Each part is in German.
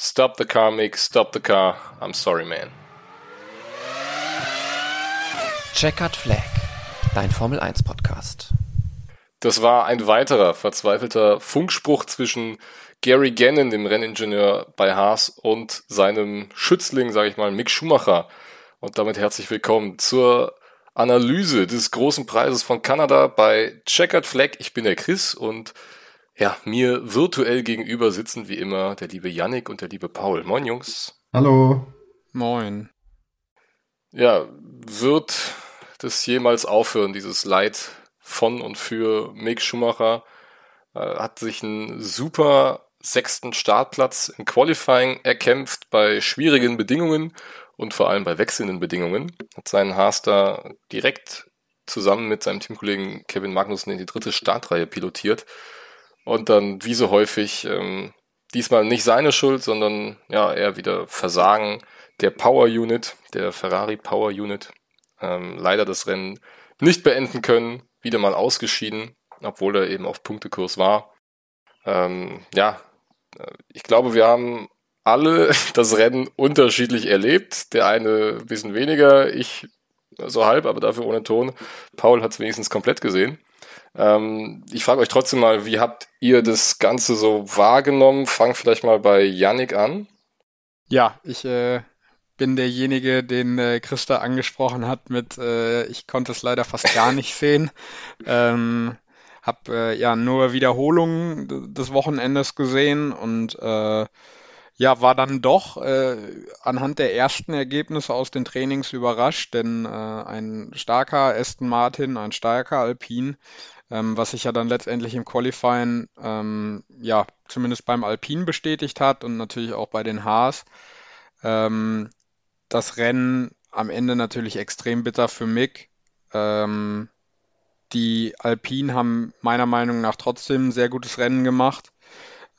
Stop the car, Mick, stop the car. I'm sorry, man. Checkered Flag, dein Formel 1 Podcast. Das war ein weiterer verzweifelter Funkspruch zwischen Gary Gannon, dem Renningenieur bei Haas, und seinem Schützling, sage ich mal, Mick Schumacher. Und damit herzlich willkommen zur Analyse des großen Preises von Kanada bei Checkered Flag. Ich bin der Chris und ja, mir virtuell gegenüber sitzen wie immer der liebe Yannick und der liebe Paul. Moin, Jungs. Hallo. Moin. Ja, wird das jemals aufhören, dieses Leid von und für Mick Schumacher? Äh, hat sich einen super sechsten Startplatz im Qualifying erkämpft bei schwierigen Bedingungen und vor allem bei wechselnden Bedingungen. Hat seinen Haas da direkt zusammen mit seinem Teamkollegen Kevin Magnussen in die dritte Startreihe pilotiert und dann, wie so häufig, ähm, diesmal nicht seine Schuld, sondern ja, eher wieder Versagen der Power Unit, der Ferrari Power Unit. Ähm, leider das Rennen nicht beenden können, wieder mal ausgeschieden, obwohl er eben auf Punktekurs war. Ähm, ja, äh, ich glaube, wir haben alle das Rennen unterschiedlich erlebt. Der eine ein bisschen weniger, ich so halb, aber dafür ohne Ton. Paul hat es wenigstens komplett gesehen. Ähm, ich frage euch trotzdem mal, wie habt ihr das Ganze so wahrgenommen? Fang vielleicht mal bei Yannick an. Ja, ich äh, bin derjenige, den äh, Christa angesprochen hat mit, äh, ich konnte es leider fast gar nicht sehen. Ähm, hab äh, ja nur Wiederholungen des Wochenendes gesehen und äh, ja, war dann doch äh, anhand der ersten Ergebnisse aus den Trainings überrascht, denn äh, ein starker Aston Martin, ein starker Alpine ähm, was sich ja dann letztendlich im Qualifying ähm, ja zumindest beim Alpine bestätigt hat und natürlich auch bei den Haas. Ähm, das Rennen am Ende natürlich extrem bitter für Mick. Ähm, die Alpine haben meiner Meinung nach trotzdem ein sehr gutes Rennen gemacht,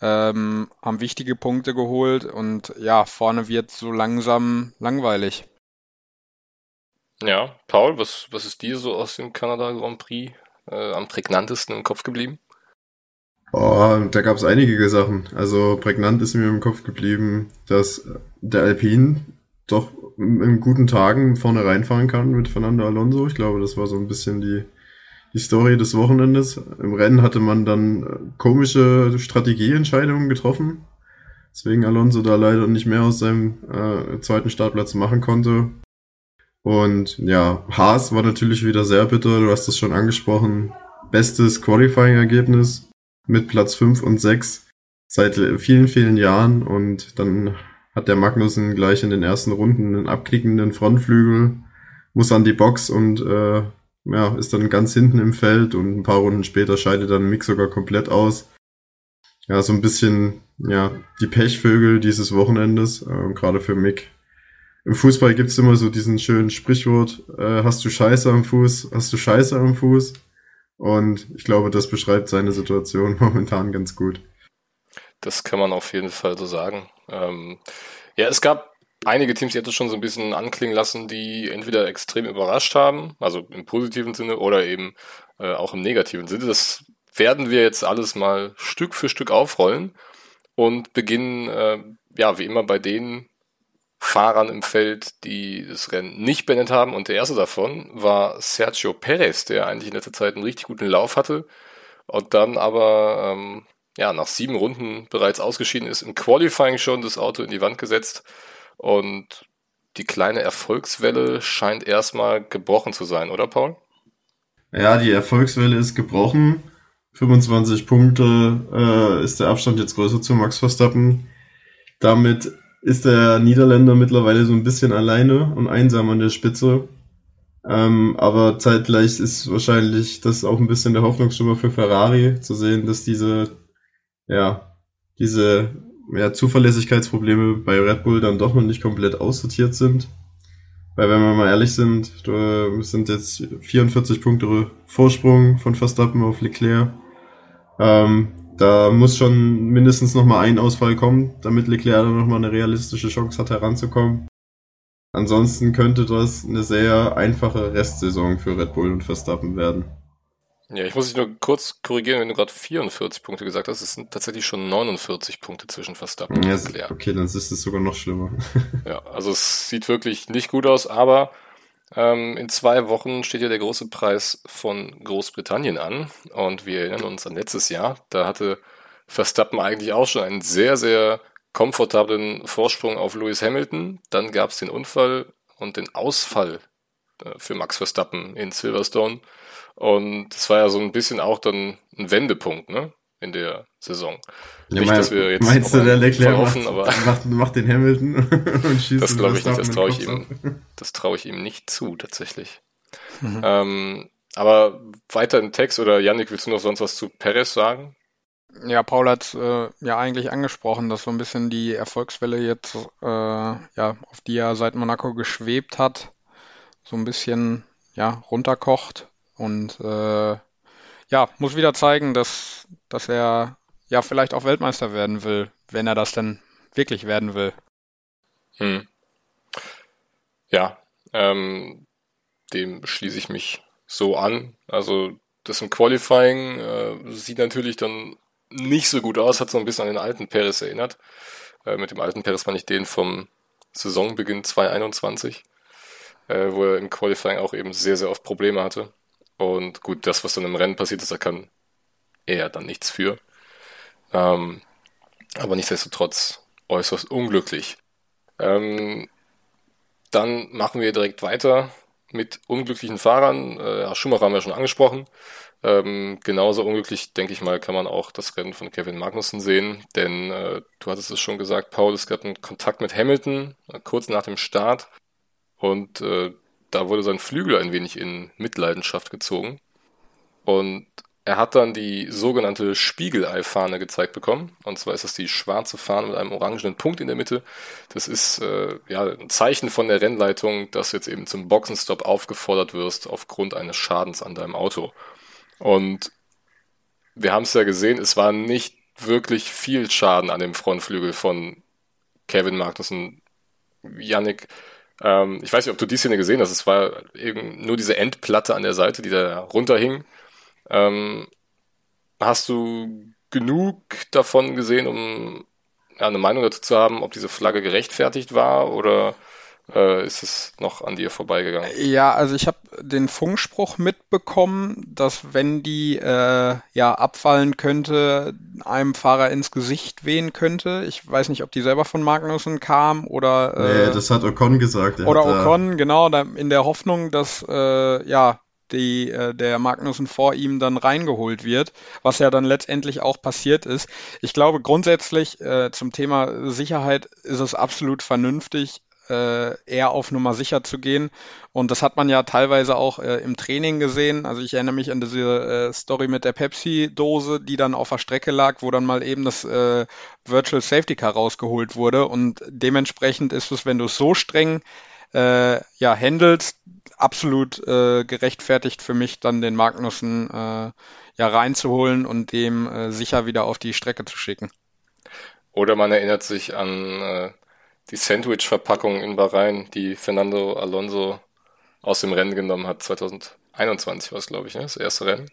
ähm, haben wichtige Punkte geholt und ja, vorne wird so langsam langweilig. Ja, Paul, was, was ist dir so aus dem Kanada Grand Prix äh, am prägnantesten im Kopf geblieben? Oh, da gab es einige Sachen. Also prägnant ist mir im Kopf geblieben, dass der Alpine doch in guten Tagen vorne reinfahren kann mit Fernando Alonso. Ich glaube, das war so ein bisschen die, die Story des Wochenendes. Im Rennen hatte man dann äh, komische Strategieentscheidungen getroffen, deswegen Alonso da leider nicht mehr aus seinem äh, zweiten Startplatz machen konnte. Und ja, Haas war natürlich wieder sehr bitter, du hast es schon angesprochen. Bestes Qualifying-Ergebnis mit Platz 5 und 6 seit vielen, vielen Jahren. Und dann hat der Magnussen gleich in den ersten Runden einen abknickenden Frontflügel, muss an die Box und äh, ja, ist dann ganz hinten im Feld und ein paar Runden später scheidet dann Mick sogar komplett aus. Ja, so ein bisschen, ja, die Pechvögel dieses Wochenendes, äh, gerade für Mick im Fußball gibt's immer so diesen schönen Sprichwort, äh, hast du Scheiße am Fuß, hast du Scheiße am Fuß. Und ich glaube, das beschreibt seine Situation momentan ganz gut. Das kann man auf jeden Fall so sagen. Ähm, ja, es gab einige Teams, die hätte schon so ein bisschen anklingen lassen, die entweder extrem überrascht haben, also im positiven Sinne oder eben äh, auch im negativen Sinne. Das werden wir jetzt alles mal Stück für Stück aufrollen und beginnen, äh, ja, wie immer bei denen Fahrern im Feld, die das Rennen nicht beendet haben. Und der erste davon war Sergio Perez, der eigentlich in letzter Zeit einen richtig guten Lauf hatte und dann aber ähm, ja, nach sieben Runden bereits ausgeschieden ist, im Qualifying schon das Auto in die Wand gesetzt und die kleine Erfolgswelle scheint erstmal gebrochen zu sein, oder Paul? Ja, die Erfolgswelle ist gebrochen. 25 Punkte äh, ist der Abstand jetzt größer zu Max Verstappen. Damit ist der Niederländer mittlerweile so ein bisschen alleine und einsam an der Spitze. Ähm, aber zeitgleich ist wahrscheinlich das auch ein bisschen der Hoffnungsschimmer für Ferrari, zu sehen, dass diese, ja, diese ja, Zuverlässigkeitsprobleme bei Red Bull dann doch noch nicht komplett aussortiert sind. Weil wenn wir mal ehrlich sind, sind jetzt 44 Punkte Vorsprung von Verstappen auf Leclerc. Ähm, da muss schon mindestens nochmal ein Ausfall kommen, damit Leclerc dann nochmal eine realistische Chance hat heranzukommen. Ansonsten könnte das eine sehr einfache Restsaison für Red Bull und Verstappen werden. Ja, ich muss dich nur kurz korrigieren, wenn du gerade 44 Punkte gesagt hast. Es sind tatsächlich schon 49 Punkte zwischen Verstappen Ja, und Leclerc. okay, dann ist es sogar noch schlimmer. Ja, also es sieht wirklich nicht gut aus, aber ähm, in zwei Wochen steht ja der große Preis von Großbritannien an. Und wir erinnern uns an letztes Jahr. Da hatte Verstappen eigentlich auch schon einen sehr, sehr komfortablen Vorsprung auf Lewis Hamilton. Dann gab es den Unfall und den Ausfall äh, für Max Verstappen in Silverstone. Und es war ja so ein bisschen auch dann ein Wendepunkt, ne? In der Saison. Ja, Nicht, mein- dass wir jetzt meinst du, der Leclerc verhoffen, macht, aber macht, macht den Hamilton und schießt das glaube ich nicht, das traue ich ihm, das traue ich ihm nicht zu, tatsächlich. Mhm. Ähm, aber weiter im Text oder Yannick, willst du noch sonst was zu Perez sagen? Ja, Paul hat äh, ja eigentlich angesprochen, dass so ein bisschen die Erfolgswelle jetzt, äh, ja, auf die er seit Monaco geschwebt hat, so ein bisschen, ja, runterkocht und äh, ja, muss wieder zeigen, dass, dass er ja vielleicht auch Weltmeister werden will, wenn er das denn wirklich werden will. Hm. Ja, ähm, dem schließe ich mich so an. Also das im Qualifying äh, sieht natürlich dann nicht so gut aus, hat so ein bisschen an den alten Perez erinnert. Äh, mit dem alten Perez meine ich den vom Saisonbeginn 2021, äh, wo er im Qualifying auch eben sehr, sehr oft Probleme hatte. Und gut, das, was dann im Rennen passiert ist, da kann er dann nichts für. Ähm, aber nichtsdestotrotz äußerst unglücklich. Ähm, dann machen wir direkt weiter mit unglücklichen Fahrern. Äh, Schumacher haben wir schon angesprochen. Ähm, genauso unglücklich, denke ich mal, kann man auch das Rennen von Kevin Magnussen sehen, denn äh, du hattest es schon gesagt, Paul, es gab einen Kontakt mit Hamilton äh, kurz nach dem Start und äh, da wurde sein Flügel ein wenig in Mitleidenschaft gezogen und er hat dann die sogenannte Spiegelei-Fahne gezeigt bekommen. Und zwar ist das die schwarze Fahne mit einem orangenen Punkt in der Mitte. Das ist äh, ja ein Zeichen von der Rennleitung, dass du jetzt eben zum Boxenstopp aufgefordert wirst aufgrund eines Schadens an deinem Auto. Und wir haben es ja gesehen, es war nicht wirklich viel Schaden an dem Frontflügel von Kevin Magnussen. Yannick, ähm, ich weiß nicht, ob du die Szene gesehen hast. Es war eben nur diese Endplatte an der Seite, die da runterhing. Ähm, hast du genug davon gesehen, um ja, eine Meinung dazu zu haben, ob diese Flagge gerechtfertigt war oder äh, ist es noch an dir vorbeigegangen? Ja, also ich habe den Funkspruch mitbekommen, dass wenn die äh, ja abfallen könnte, einem Fahrer ins Gesicht wehen könnte. Ich weiß nicht, ob die selber von Magnussen kam oder äh, Nee, das hat Ocon gesagt. Er oder hat, Ocon, genau, da, in der Hoffnung, dass äh, ja die, äh, der Magnussen vor ihm dann reingeholt wird, was ja dann letztendlich auch passiert ist. Ich glaube grundsätzlich äh, zum Thema Sicherheit ist es absolut vernünftig, äh, eher auf Nummer sicher zu gehen. Und das hat man ja teilweise auch äh, im Training gesehen. Also ich erinnere mich an diese äh, Story mit der Pepsi-Dose, die dann auf der Strecke lag, wo dann mal eben das äh, Virtual Safety Car rausgeholt wurde. Und dementsprechend ist es, wenn du es so streng äh, ja, handelst, absolut äh, gerechtfertigt für mich, dann den Magnussen äh, ja reinzuholen und dem äh, sicher wieder auf die Strecke zu schicken. Oder man erinnert sich an äh, die Sandwich-Verpackung in Bahrain, die Fernando Alonso aus dem Rennen genommen hat. 2021 war es, glaube ich, ne? das erste Rennen.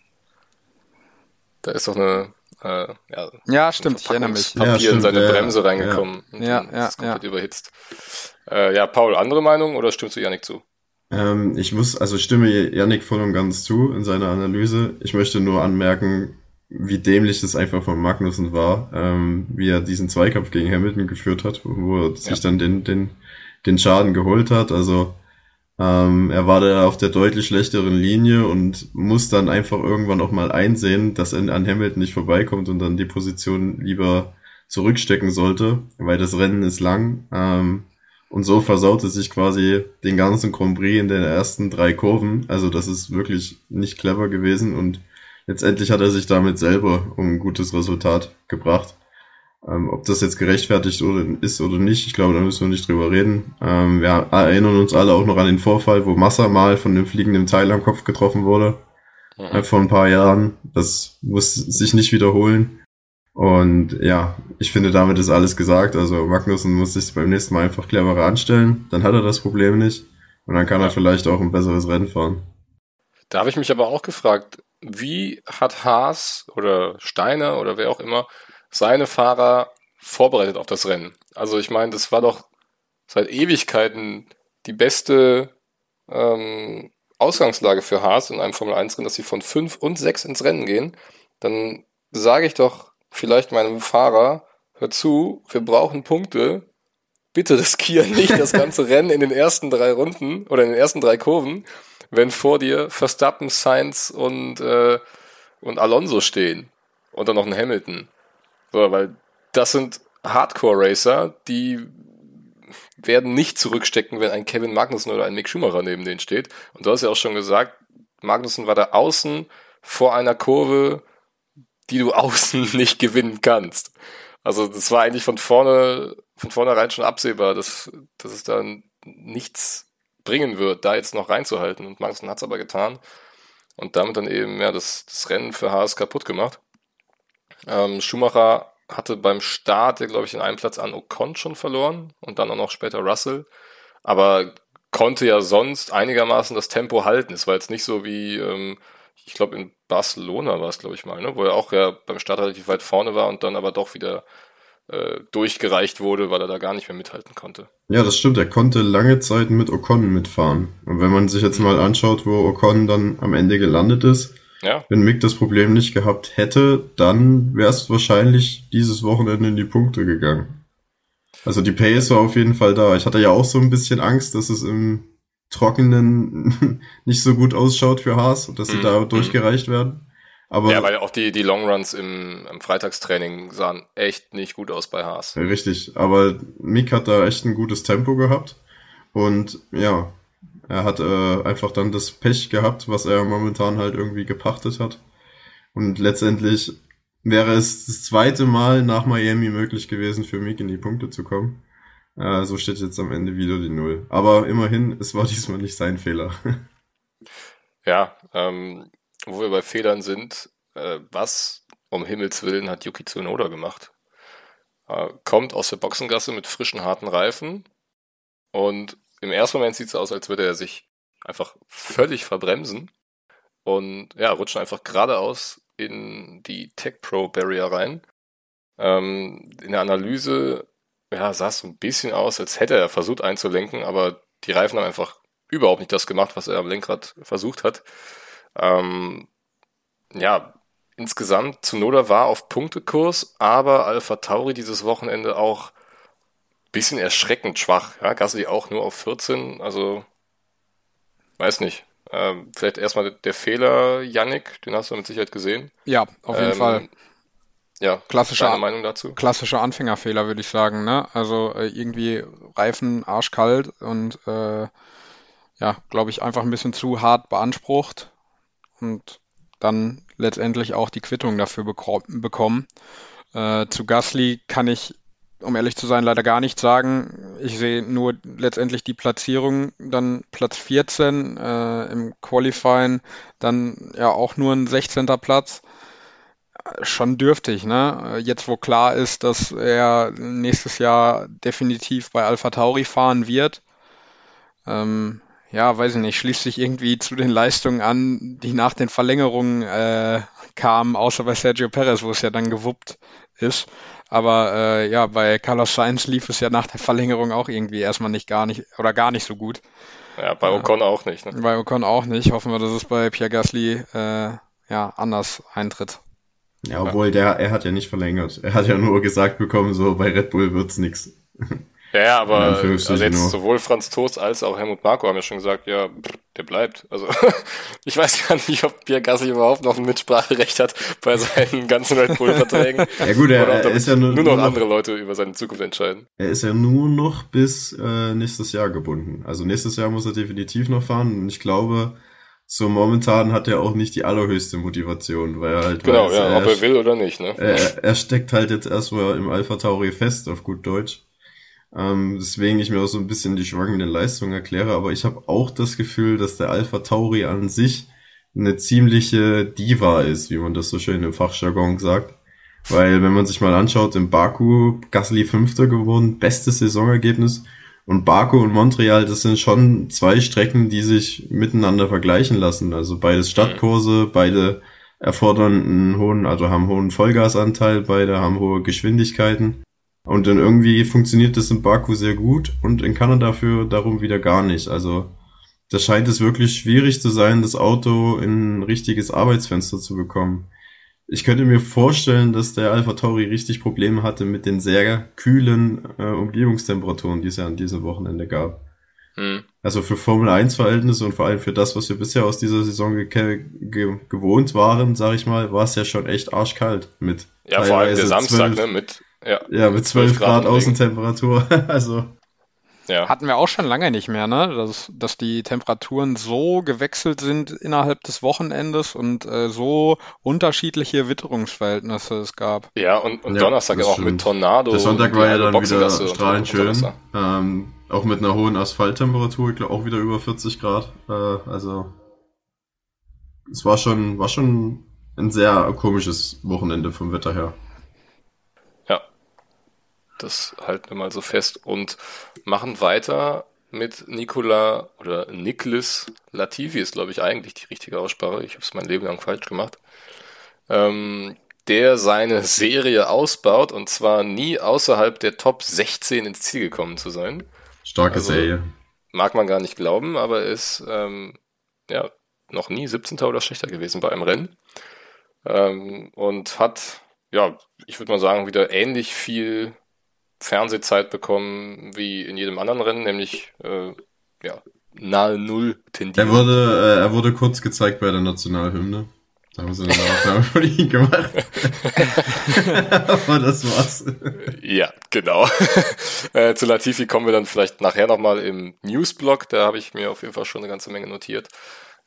Da ist doch eine äh, ja, Ja, stimmt, ich erinnere mich. Papier Ja, in stimmt, seine ja, Bremse ja. reingekommen und Ja, dann ja, ist komplett ja. überhitzt. Äh, ja, Paul, andere Meinung oder stimmst du Janik zu? Ähm, ich muss, also stimme Yannick voll und ganz zu in seiner Analyse. Ich möchte nur anmerken, wie dämlich das einfach von Magnussen war, ähm, wie er diesen Zweikampf gegen Hamilton geführt hat, wo er sich dann den, den, den Schaden geholt hat. Also ähm, er war da auf der deutlich schlechteren Linie und muss dann einfach irgendwann auch mal einsehen, dass er an Hamilton nicht vorbeikommt und dann die Position lieber zurückstecken sollte, weil das Rennen ist lang. Ähm, und so versaute sich quasi den ganzen Grand Prix in den ersten drei Kurven. Also das ist wirklich nicht clever gewesen und letztendlich hat er sich damit selber um ein gutes Resultat gebracht. Ähm, ob das jetzt gerechtfertigt oder, ist oder nicht, ich glaube, da müssen wir nicht drüber reden. Ähm, wir erinnern uns alle auch noch an den Vorfall, wo Massa mal von dem fliegenden Teil am Kopf getroffen wurde. Äh, vor ein paar Jahren. Das muss sich nicht wiederholen. Und ja, ich finde, damit ist alles gesagt. Also Magnussen muss sich beim nächsten Mal einfach cleverer anstellen. Dann hat er das Problem nicht. Und dann kann er vielleicht auch ein besseres Rennen fahren. Da habe ich mich aber auch gefragt, wie hat Haas oder Steiner oder wer auch immer seine Fahrer vorbereitet auf das Rennen? Also ich meine, das war doch seit Ewigkeiten die beste ähm, Ausgangslage für Haas in einem Formel-1-Rennen, dass sie von 5 und 6 ins Rennen gehen. Dann sage ich doch vielleicht meinem Fahrer, hör zu, wir brauchen Punkte. Bitte riskiere nicht das ganze Rennen in den ersten drei Runden oder in den ersten drei Kurven, wenn vor dir Verstappen, Sainz und, äh, und Alonso stehen. Und dann noch ein Hamilton. So, weil das sind Hardcore-Racer, die werden nicht zurückstecken, wenn ein Kevin Magnussen oder ein Mick Schumacher neben denen steht. Und du hast ja auch schon gesagt, Magnussen war da außen vor einer Kurve, die du außen nicht gewinnen kannst. Also das war eigentlich von vorne, von vornherein schon absehbar, dass, dass es dann nichts bringen wird, da jetzt noch reinzuhalten. Und Magnussen hat es aber getan und damit dann eben ja das, das Rennen für Haas kaputt gemacht. Ähm, Schumacher hatte beim Start, glaube ich, in einem Platz an Ocon schon verloren und dann auch noch später Russell. Aber konnte ja sonst einigermaßen das Tempo halten. Es war jetzt nicht so wie, ähm, ich glaube, in Barcelona war es, glaube ich mal, ne? wo er auch ja beim Start relativ weit vorne war und dann aber doch wieder äh, durchgereicht wurde, weil er da gar nicht mehr mithalten konnte. Ja, das stimmt. Er konnte lange Zeit mit Ocon mitfahren. Und wenn man sich jetzt mal anschaut, wo Ocon dann am Ende gelandet ist, ja. Wenn Mick das Problem nicht gehabt hätte, dann wärst du wahrscheinlich dieses Wochenende in die Punkte gegangen. Also die Pace war auf jeden Fall da. Ich hatte ja auch so ein bisschen Angst, dass es im Trockenen nicht so gut ausschaut für Haas und dass sie mm, da durchgereicht werden. Aber ja, weil auch die, die Longruns im, im Freitagstraining sahen echt nicht gut aus bei Haas. Richtig, aber Mick hat da echt ein gutes Tempo gehabt. Und ja, er hat äh, einfach dann das Pech gehabt, was er momentan halt irgendwie gepachtet hat. Und letztendlich wäre es das zweite Mal nach Miami möglich gewesen, für Mick in die Punkte zu kommen. Äh, so steht jetzt am Ende wieder die Null. Aber immerhin, es war diesmal nicht sein Fehler. ja, ähm, wo wir bei Fehlern sind, äh, was um Himmels Willen hat Yuki Tsunoda gemacht? Äh, kommt aus der Boxengasse mit frischen, harten Reifen und im ersten Moment sieht es aus, als würde er sich einfach völlig verbremsen und ja, rutscht einfach geradeaus in die Tech Pro Barrier rein. Ähm, in der Analyse ja, sah es so ein bisschen aus, als hätte er versucht einzulenken, aber die Reifen haben einfach überhaupt nicht das gemacht, was er am Lenkrad versucht hat. Ähm, ja, insgesamt Zunoda war auf Punktekurs, aber Alpha Tauri dieses Wochenende auch bisschen erschreckend schwach. Ja, Gasly auch nur auf 14, also weiß nicht. Ähm, vielleicht erstmal der Fehler, Yannick, den hast du mit Sicherheit gesehen. Ja, auf jeden ähm, Fall. Ja, klassischer, Meinung dazu? Klassischer Anfängerfehler, würde ich sagen. Ne? Also äh, irgendwie Reifen arschkalt und äh, ja, glaube ich, einfach ein bisschen zu hart beansprucht und dann letztendlich auch die Quittung dafür bekommen. Äh, zu Gasly kann ich um ehrlich zu sein, leider gar nichts sagen. Ich sehe nur letztendlich die Platzierung, dann Platz 14 äh, im Qualifying, dann ja auch nur ein 16. Platz. Schon dürftig, ne? Jetzt, wo klar ist, dass er nächstes Jahr definitiv bei Alpha Tauri fahren wird. Ähm, ja, weiß ich nicht, schließt sich irgendwie zu den Leistungen an, die nach den Verlängerungen äh, kamen, außer bei Sergio Perez, wo es ja dann gewuppt ist. Aber äh, ja, bei Carlos Sainz lief es ja nach der Verlängerung auch irgendwie erstmal nicht gar nicht oder gar nicht so gut. Ja, bei Ocon äh, auch nicht. Ne? Bei Ocon auch nicht. Hoffen wir, dass es bei Pierre Gasly äh, ja anders eintritt. Ja, obwohl der, er hat ja nicht verlängert. Er hat ja nur gesagt bekommen, so bei Red Bull wird's nix. Ja, ja aber also jetzt nur. sowohl Franz Toast als auch Helmut Marko haben ja schon gesagt, ja, der bleibt. Also ich weiß gar nicht, ob Pierre Gasly überhaupt noch ein Mitspracherecht hat bei seinen ganzen Red Bull-Verträgen. ja gut, er, er ist ja nur, nur noch, noch andere Leute über seine Zukunft entscheiden. Er ist ja nur noch bis äh, nächstes Jahr gebunden. Also nächstes Jahr muss er definitiv noch fahren und ich glaube, so momentan hat er auch nicht die allerhöchste Motivation, weil er halt genau, weiß, ja, er, ob er will oder nicht. Ne? Er, er steckt halt jetzt erstmal im Alpha Tauri fest, auf gut Deutsch. Ähm, deswegen ich mir auch so ein bisschen die schwankenden Leistungen erkläre, aber ich habe auch das Gefühl, dass der Alpha Tauri an sich eine ziemliche Diva ist, wie man das so schön im Fachjargon sagt. Weil wenn man sich mal anschaut, im Baku Gasly Fünfter geworden, bestes Saisonergebnis Und Baku und Montreal, das sind schon zwei Strecken, die sich miteinander vergleichen lassen. Also beides Stadtkurse, beide erfordern einen hohen, also haben hohen Vollgasanteil, beide haben hohe Geschwindigkeiten. Und dann irgendwie funktioniert das in Baku sehr gut und in Kanada für darum wieder gar nicht. Also da scheint es wirklich schwierig zu sein, das Auto in ein richtiges Arbeitsfenster zu bekommen. Ich könnte mir vorstellen, dass der Alpha Tauri richtig Probleme hatte mit den sehr kühlen äh, Umgebungstemperaturen, die es ja an diesem Wochenende gab. Hm. Also für Formel 1 Verhältnisse und vor allem für das, was wir bisher aus dieser Saison ge ge gewohnt waren, sag ich mal, war es ja schon echt arschkalt mit. Ja, vor allem der Samstag, 12, ne, mit, ja, ja mit 12 Grad, Grad Außentemperatur. also. Ja. Hatten wir auch schon lange nicht mehr, ne? Dass, dass die Temperaturen so gewechselt sind innerhalb des Wochenendes und äh, so unterschiedliche Witterungsverhältnisse es gab. Ja, und, und ja, Donnerstag auch stimmt. mit Tornado. Der Sonntag war ja dann wieder strahlend schön. Ähm, auch mit einer hohen Asphalttemperatur, ich glaube auch wieder über 40 Grad. Äh, also es war schon, war schon ein sehr komisches Wochenende vom Wetter her. Das halten wir mal so fest und machen weiter mit Nicola oder Niklas Latifi ist, glaube ich, eigentlich die richtige Aussprache. Ich habe es mein Leben lang falsch gemacht. Ähm, der seine Serie ausbaut und zwar nie außerhalb der Top 16 ins Ziel gekommen zu sein. Starke also, Serie. Mag man gar nicht glauben, aber ist ähm, ja noch nie 17. oder schlechter gewesen bei einem Rennen. Ähm, und hat, ja, ich würde mal sagen, wieder ähnlich viel Fernsehzeit bekommen wie in jedem anderen Rennen, nämlich äh, ja, nahe Null tendiert. Er wurde, äh, er wurde kurz gezeigt bei der Nationalhymne. Da haben sie eine Aufnahme von ihm gemacht. Aber das war's. Ja, genau. äh, zu Latifi kommen wir dann vielleicht nachher nochmal im Newsblog. Da habe ich mir auf jeden Fall schon eine ganze Menge notiert.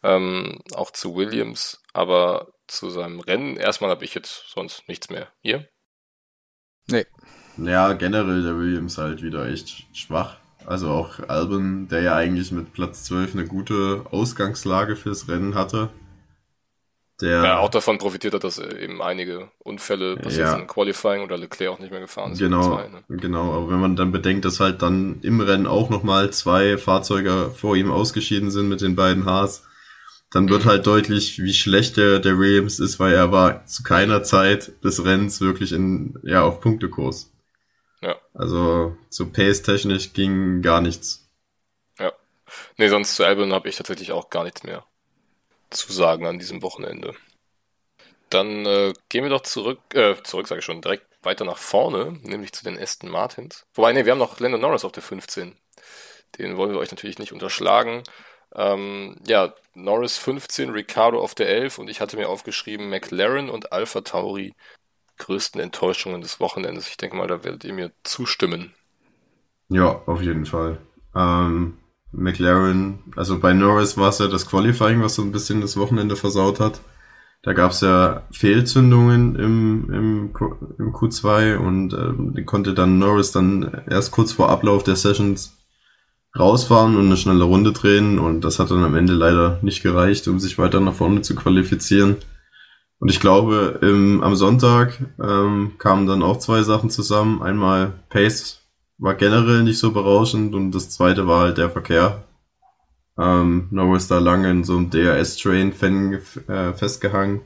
Ähm, auch zu Williams. Aber zu seinem Rennen erstmal habe ich jetzt sonst nichts mehr. Ihr? Nee, ja, generell der Williams halt wieder echt schwach. Also auch Albon, der ja eigentlich mit Platz 12 eine gute Ausgangslage fürs Rennen hatte. Der ja, auch davon profitiert hat, dass eben einige Unfälle passiert ja. sind, Qualifying oder Leclerc auch nicht mehr gefahren ist. Genau, zwei, ne? genau. Aber wenn man dann bedenkt, dass halt dann im Rennen auch nochmal zwei Fahrzeuge vor ihm ausgeschieden sind mit den beiden Haas, dann wird halt deutlich, wie schlecht der, der Williams ist, weil er war zu keiner Zeit des Rennens wirklich in, ja, auf Punktekurs. Ja. Also zu Pace-technisch ging gar nichts. Ja. Nee, sonst zu Albon habe ich tatsächlich auch gar nichts mehr zu sagen an diesem Wochenende. Dann äh, gehen wir doch zurück, äh, zurück sage ich schon, direkt weiter nach vorne, nämlich zu den Aston Martins. Wobei, nee, wir haben noch Landon Norris auf der 15. Den wollen wir euch natürlich nicht unterschlagen. Ähm, ja, Norris 15, Ricardo auf der 11 und ich hatte mir aufgeschrieben McLaren und Alpha Tauri größten Enttäuschungen des Wochenendes. Ich denke mal, da werdet ihr mir zustimmen. Ja, auf jeden Fall. Ähm, McLaren, also bei Norris war es ja das Qualifying, was so ein bisschen das Wochenende versaut hat. Da gab es ja Fehlzündungen im, im, im Q2 und ähm, konnte dann Norris dann erst kurz vor Ablauf der Sessions rausfahren und eine schnelle Runde drehen und das hat dann am Ende leider nicht gereicht, um sich weiter nach vorne zu qualifizieren. Und ich glaube, im, am Sonntag ähm, kamen dann auch zwei Sachen zusammen. Einmal Pace war generell nicht so berauschend und das zweite war halt der Verkehr. Ähm, Norris da lange in so einem DRS-Train äh, festgehangen.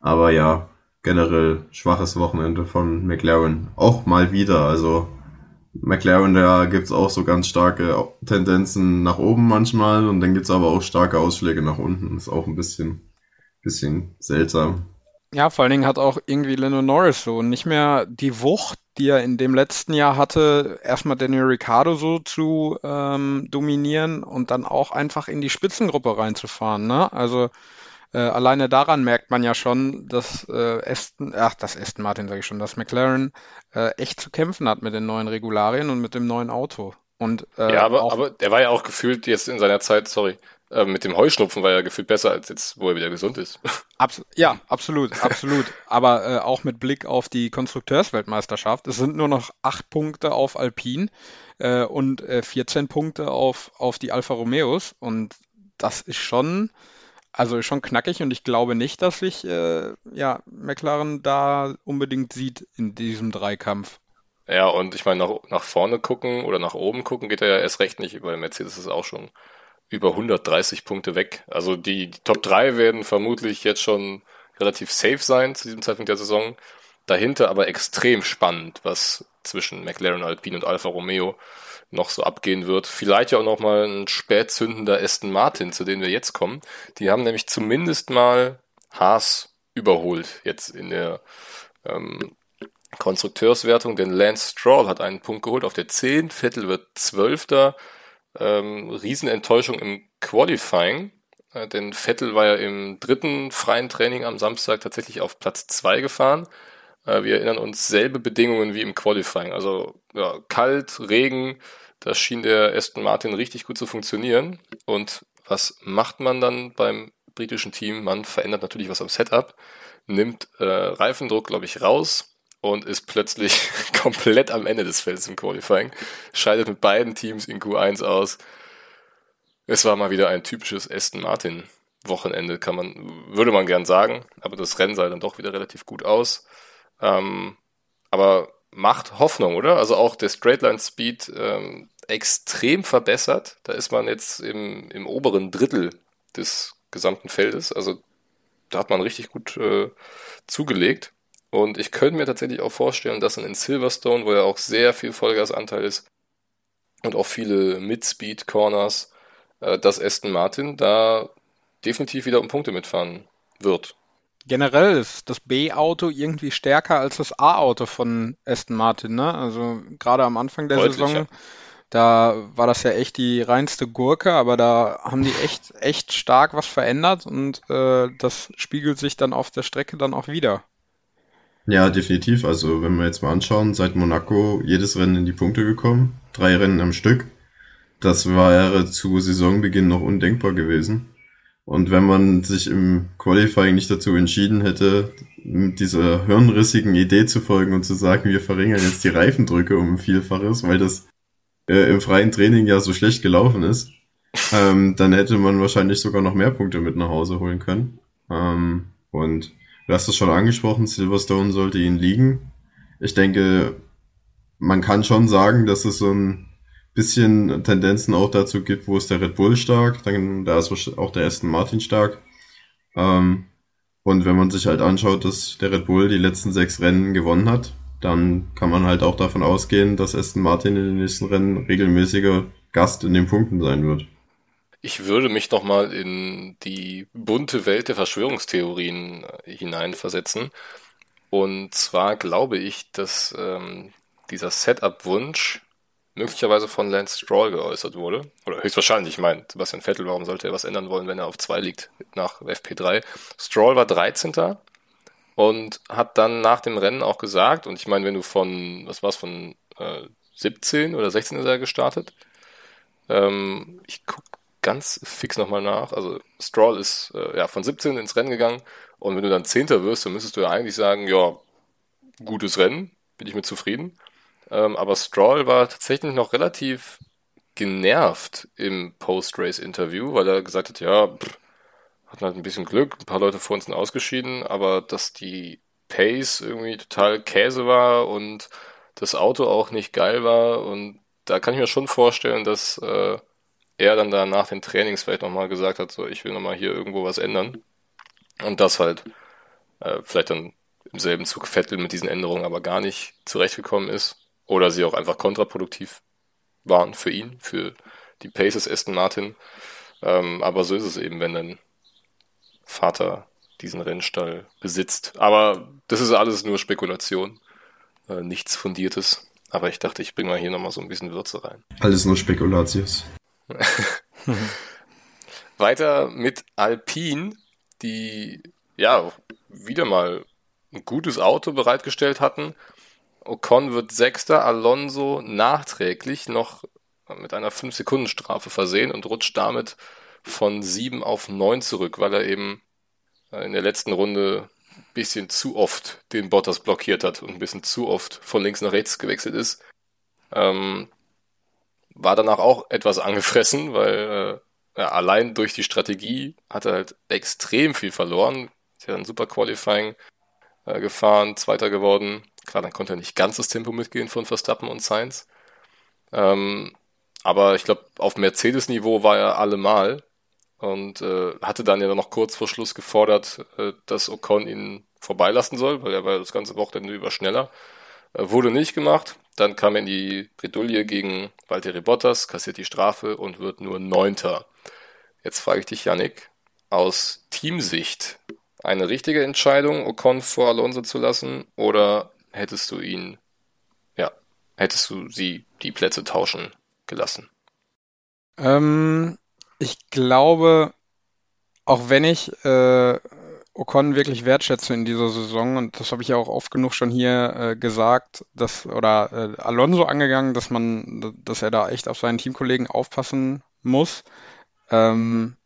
Aber ja, generell schwaches Wochenende von McLaren. Auch mal wieder. Also McLaren, da gibt's auch so ganz starke Tendenzen nach oben manchmal und dann gibt's aber auch starke Ausschläge nach unten. Ist auch ein bisschen bisschen seltsam. Ja, vor allen Dingen hat auch irgendwie Lando Norris so nicht mehr die Wucht, die er in dem letzten Jahr hatte, erstmal Daniel Ricciardo so zu ähm, dominieren und dann auch einfach in die Spitzengruppe reinzufahren. Ne? Also äh, alleine daran merkt man ja schon, dass äh, Aston, ach, das Aston Martin sage ich schon, dass McLaren äh, echt zu kämpfen hat mit den neuen Regularien und mit dem neuen Auto. Und, äh, ja, aber, aber der war ja auch gefühlt jetzt in seiner Zeit, sorry, äh, mit dem Heuschnupfen war er gefühlt besser als jetzt, wo er wieder gesund ist. Abs ja, absolut, absolut. Aber äh, auch mit Blick auf die Konstrukteursweltmeisterschaft. Es sind nur noch acht Punkte auf Alpine äh, und äh, 14 Punkte auf, auf die Alfa Romeos. Und das ist schon, also schon knackig und ich glaube nicht, dass sich äh, ja, McLaren da unbedingt sieht in diesem Dreikampf. Ja, und ich meine, nach, nach vorne gucken oder nach oben gucken geht er ja erst recht nicht, weil Mercedes ist auch schon über 130 Punkte weg. Also die, die Top 3 werden vermutlich jetzt schon relativ safe sein zu diesem Zeitpunkt der Saison. Dahinter aber extrem spannend, was zwischen McLaren Alpine und Alfa Romeo noch so abgehen wird. Vielleicht ja auch noch mal ein spätzündender Aston Martin, zu denen wir jetzt kommen. Die haben nämlich zumindest mal Haas überholt jetzt in der ähm, Konstrukteurswertung, denn Lance Stroll hat einen Punkt geholt auf der 10, Vettel wird Zwölfter. Ähm, Riesenenttäuschung im Qualifying, äh, denn Vettel war ja im dritten freien Training am Samstag tatsächlich auf Platz 2 gefahren. Äh, wir erinnern uns selbe Bedingungen wie im Qualifying. Also ja, kalt, Regen, da schien der Aston Martin richtig gut zu funktionieren. Und was macht man dann beim britischen Team? Man verändert natürlich was am Setup, nimmt äh, Reifendruck, glaube ich, raus und ist plötzlich komplett am Ende des Feldes im Qualifying. Scheidet mit beiden Teams in Q1 aus. Es war mal wieder ein typisches Aston Martin Wochenende, kann man, würde man gern sagen, aber das Rennen sah dann doch wieder relativ gut aus. Ähm, aber macht Hoffnung, oder? Also auch der Straightline Speed ähm, extrem verbessert. Da ist man jetzt im, im oberen Drittel des gesamten Feldes. Also da hat man richtig gut äh, zugelegt. Und ich könnte mir tatsächlich auch vorstellen, dass in Silverstone, wo ja auch sehr viel Vollgasanteil ist und auch viele Mid-Speed-Corners, äh, dass Aston Martin da definitiv wieder um Punkte mitfahren wird. Generell ist das B-Auto irgendwie stärker als das A-Auto von Aston Martin, ne? Also gerade am Anfang der Deutlich, Saison, da war das ja echt die reinste Gurke, aber da haben die echt, echt stark was verändert und äh, das spiegelt sich dann auf der Strecke dann auch wieder. Ja, definitiv. Also, wenn wir jetzt mal anschauen, seit Monaco jedes Rennen in die Punkte gekommen. Drei Rennen am Stück. Das wäre zu Saisonbeginn noch undenkbar gewesen. Und wenn man sich im Qualifying nicht dazu entschieden hätte, dieser hirnrissigen Idee zu folgen und zu sagen, wir verringern jetzt die Reifendrücke um ein Vielfaches, weil das äh, im freien Training ja so schlecht gelaufen ist, ähm, dann hätte man wahrscheinlich sogar noch mehr Punkte mit nach Hause holen können. Ähm, und du hast es schon angesprochen, Silverstone sollte ihn liegen. Ich denke, man kann schon sagen, dass es so ein bisschen Tendenzen auch dazu gibt, wo ist der Red Bull stark, dann da ist auch der Aston Martin stark. Ähm, und wenn man sich halt anschaut, dass der Red Bull die letzten sechs Rennen gewonnen hat, dann kann man halt auch davon ausgehen, dass Aston Martin in den nächsten Rennen regelmäßiger Gast in den Punkten sein wird. Ich würde mich noch mal in die bunte Welt der Verschwörungstheorien äh, hineinversetzen. Und zwar glaube ich, dass ähm, dieser Setup-Wunsch möglicherweise von Lance Stroll geäußert wurde. Oder höchstwahrscheinlich, ich meine, Sebastian Vettel, warum sollte er was ändern wollen, wenn er auf 2 liegt nach FP3? Stroll war 13. und hat dann nach dem Rennen auch gesagt, und ich meine, wenn du von, was war's, von äh, 17 oder 16 ist er gestartet, ähm, ich guck ganz fix nochmal nach, also Stroll ist äh, ja von 17 ins Rennen gegangen. Und wenn du dann Zehnter wirst, dann müsstest du ja eigentlich sagen, ja, gutes Rennen, bin ich mit zufrieden. Ähm, aber Stroll war tatsächlich noch relativ genervt im Post-Race-Interview, weil er gesagt hat, ja, pff, hatten halt ein bisschen Glück, ein paar Leute vor uns sind ausgeschieden, aber dass die Pace irgendwie total Käse war und das Auto auch nicht geil war. Und da kann ich mir schon vorstellen, dass äh, er dann da nach den Trainings vielleicht nochmal gesagt hat, so ich will nochmal hier irgendwo was ändern und das halt äh, vielleicht dann im selben Zug Vettel mit diesen Änderungen aber gar nicht zurechtgekommen ist oder sie auch einfach kontraproduktiv waren für ihn, für die Paces Aston Martin. Ähm, aber so ist es eben, wenn dein Vater diesen Rennstall besitzt. Aber das ist alles nur Spekulation, äh, nichts Fundiertes. Aber ich dachte, ich bringe mal hier nochmal so ein bisschen Würze rein. Alles nur Spekulatius. Weiter mit Alpine, die ja wieder mal ein gutes Auto bereitgestellt hatten Ocon wird Sechster, Alonso nachträglich noch mit einer 5-Sekunden-Strafe versehen und rutscht damit von 7 auf 9 zurück, weil er eben äh, in der letzten Runde ein bisschen zu oft den Bottas blockiert hat und ein bisschen zu oft von links nach rechts gewechselt ist. Ähm, war danach auch etwas angefressen, weil äh, ja, allein durch die Strategie hat er halt extrem viel verloren. Ist ja ein super Qualifying äh, gefahren, Zweiter geworden, Klar, dann konnte er nicht ganz das Tempo mitgehen von Verstappen und Sainz. Ähm, aber ich glaube, auf Mercedes-Niveau war er allemal und äh, hatte dann ja noch kurz vor Schluss gefordert, äh, dass Ocon ihn vorbeilassen soll, weil er war das ganze Wochenende über schneller. Äh, wurde nicht gemacht. Dann kam er in die Bredouille gegen Valtteri Bottas, kassiert die Strafe und wird nur Neunter. Jetzt frage ich dich, Yannick, aus Teamsicht eine richtige Entscheidung, Ocon vor Alonso zu lassen, oder hättest du ihn, ja, hättest du sie die Plätze tauschen gelassen? Ähm, ich glaube, auch wenn ich äh, Ocon wirklich wertschätze in dieser Saison, und das habe ich ja auch oft genug schon hier äh, gesagt, dass, oder äh, Alonso angegangen, dass man, dass er da echt auf seinen Teamkollegen aufpassen muss, ähm,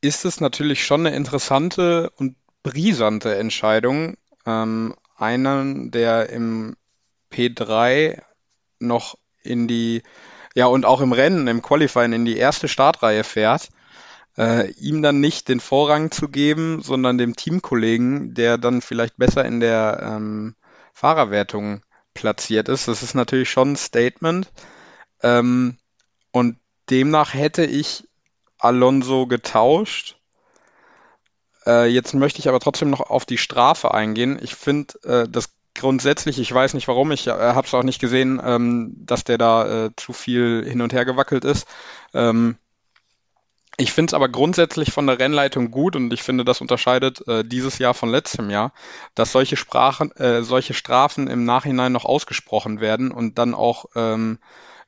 ist es natürlich schon eine interessante und brisante Entscheidung, ähm, einen, der im P3 noch in die, ja, und auch im Rennen, im Qualifying in die erste Startreihe fährt, äh, ihm dann nicht den Vorrang zu geben, sondern dem Teamkollegen, der dann vielleicht besser in der ähm, Fahrerwertung platziert ist. Das ist natürlich schon ein Statement. Ähm, und demnach hätte ich Alonso getauscht. Äh, jetzt möchte ich aber trotzdem noch auf die Strafe eingehen. Ich finde äh, das grundsätzlich, ich weiß nicht warum, ich äh, habe es auch nicht gesehen, ähm, dass der da äh, zu viel hin und her gewackelt ist. Ähm, ich finde es aber grundsätzlich von der Rennleitung gut und ich finde, das unterscheidet äh, dieses Jahr von letztem Jahr, dass solche Sprachen, äh, solche Strafen im Nachhinein noch ausgesprochen werden und dann auch ähm,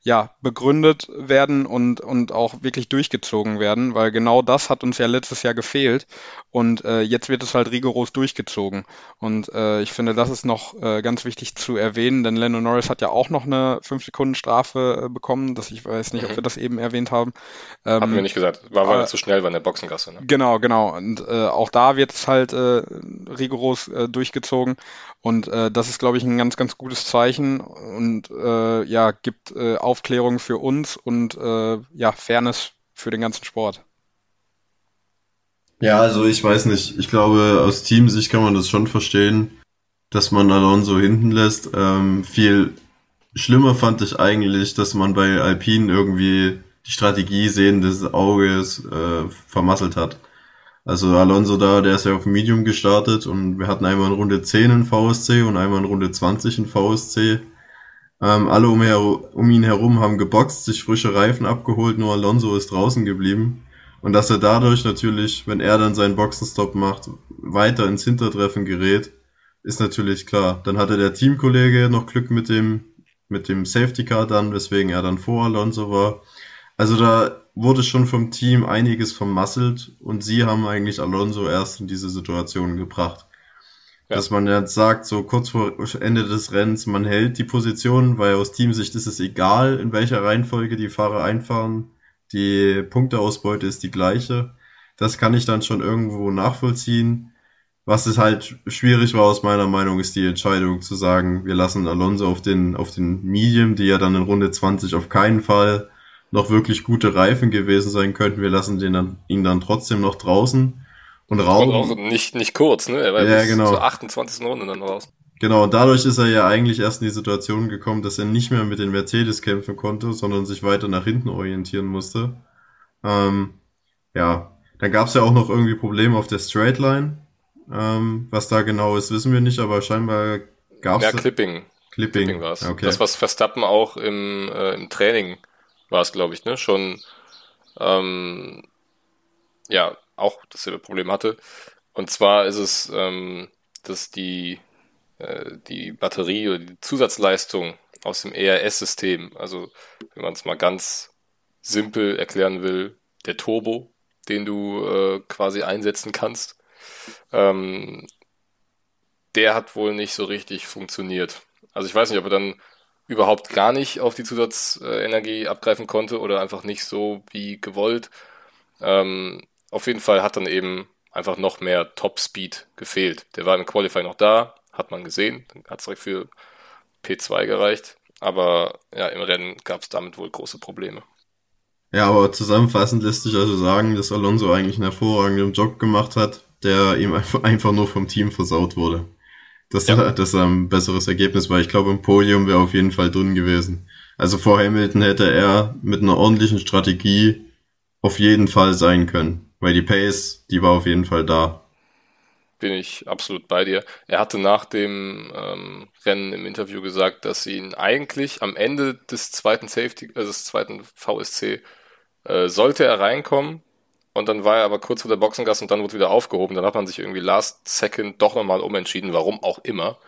ja, begründet werden und, und auch wirklich durchgezogen werden, weil genau das hat uns ja letztes Jahr gefehlt und äh, jetzt wird es halt rigoros durchgezogen. Und äh, ich finde, das ist noch äh, ganz wichtig zu erwähnen, denn Lando Norris hat ja auch noch eine 5-Sekunden-Strafe äh, bekommen, dass ich weiß nicht, mhm. ob wir das eben erwähnt haben. Ähm, haben wir nicht gesagt, war, war äh, zu schnell war in der Boxengasse. Ne? Genau, genau. Und äh, auch da wird es halt äh, rigoros durchgezogen und das ist, glaube ich, ein ganz, ganz gutes Zeichen und ja, gibt äh, Aufklärung für uns und äh, ja, Fairness für den ganzen Sport. Ja, also ich weiß nicht. Ich glaube, aus Teamsicht kann man das schon verstehen, dass man Alonso hinten lässt. Ähm, viel schlimmer fand ich eigentlich, dass man bei Alpine irgendwie die Strategie sehen des Auges äh, vermasselt hat. Also Alonso da, der ist ja auf Medium gestartet und wir hatten einmal in Runde 10 in VSC und einmal in Runde 20 in VSC. Ähm, alle um, um, ihn herum haben geboxt, sich frische Reifen abgeholt, nur Alonso ist draußen geblieben. Und dass er dadurch natürlich, wenn er dann seinen Boxenstopp macht, weiter ins Hintertreffen gerät, ist natürlich klar. Dann hatte der Teamkollege noch Glück mit dem, mit dem Safety Car dann, weswegen er dann vor Alonso war. Also da wurde schon vom Team einiges vermasselt und sie haben eigentlich Alonso erst in diese Situation gebracht. Ja. Dass man jetzt sagt, so kurz vor Ende des Rennens, man hält die Position, weil aus Teamsicht ist es egal, in welcher Reihenfolge die Fahrer einfahren. Die Punkteausbeute ist die gleiche. Das kann ich dann schon irgendwo nachvollziehen. Was es halt schwierig war aus meiner Meinung, ist die Entscheidung zu sagen, wir lassen Alonso auf den, auf den Medium, die ja dann in Runde 20 auf keinen Fall noch wirklich gute Reifen gewesen sein könnten. Wir lassen den dann, ihn dann trotzdem noch draußen und rauben. Und auch nicht, nicht kurz, ne? Er war ja, genau. zur 28. Runde dann raus. Genau, und dadurch ist er ja eigentlich erst in die Situation gekommen, dass er nicht mehr mit den Mercedes kämpfen konnte, sondern sich weiter nach hinten orientieren musste. Ähm, ja, dann gab es ja auch noch irgendwie Probleme auf der Straight Line. Ähm, was da genau ist, wissen wir nicht, aber scheinbar gab es. Ja, Clipping. Clipping, Clipping war es. Okay. Das, was Verstappen auch im, äh, im Training war es, glaube ich, ne? Schon ähm, ja auch dasselbe Problem hatte. Und zwar ist es, ähm, dass die, äh, die Batterie oder die Zusatzleistung aus dem ERS-System, also wenn man es mal ganz simpel erklären will, der Turbo, den du äh, quasi einsetzen kannst, ähm, der hat wohl nicht so richtig funktioniert. Also ich weiß nicht, ob er dann überhaupt gar nicht auf die Zusatzenergie abgreifen konnte oder einfach nicht so wie gewollt. Ähm, auf jeden Fall hat dann eben einfach noch mehr Top-Speed gefehlt. Der war im Qualify noch da, hat man gesehen, dann hat es direkt für P2 gereicht, aber ja, im Rennen gab es damit wohl große Probleme. Ja, aber zusammenfassend lässt sich also sagen, dass Alonso eigentlich einen hervorragenden Job gemacht hat, der ihm einfach nur vom Team versaut wurde. dass, ja. dass er ein besseres Ergebnis war. Ich glaube, im Podium wäre auf jeden Fall drin gewesen. Also vor Hamilton hätte er mit einer ordentlichen Strategie auf jeden Fall sein können, weil die Pace, die war auf jeden Fall da. Bin ich absolut bei dir. Er hatte nach dem ähm, Rennen im Interview gesagt, dass ihn eigentlich am Ende des zweiten Safety, also des zweiten VSC, äh, sollte er reinkommen. Und dann war er aber kurz vor der Boxengasse und dann wurde wieder aufgehoben. Dann hat man sich irgendwie last second doch nochmal umentschieden, warum auch immer.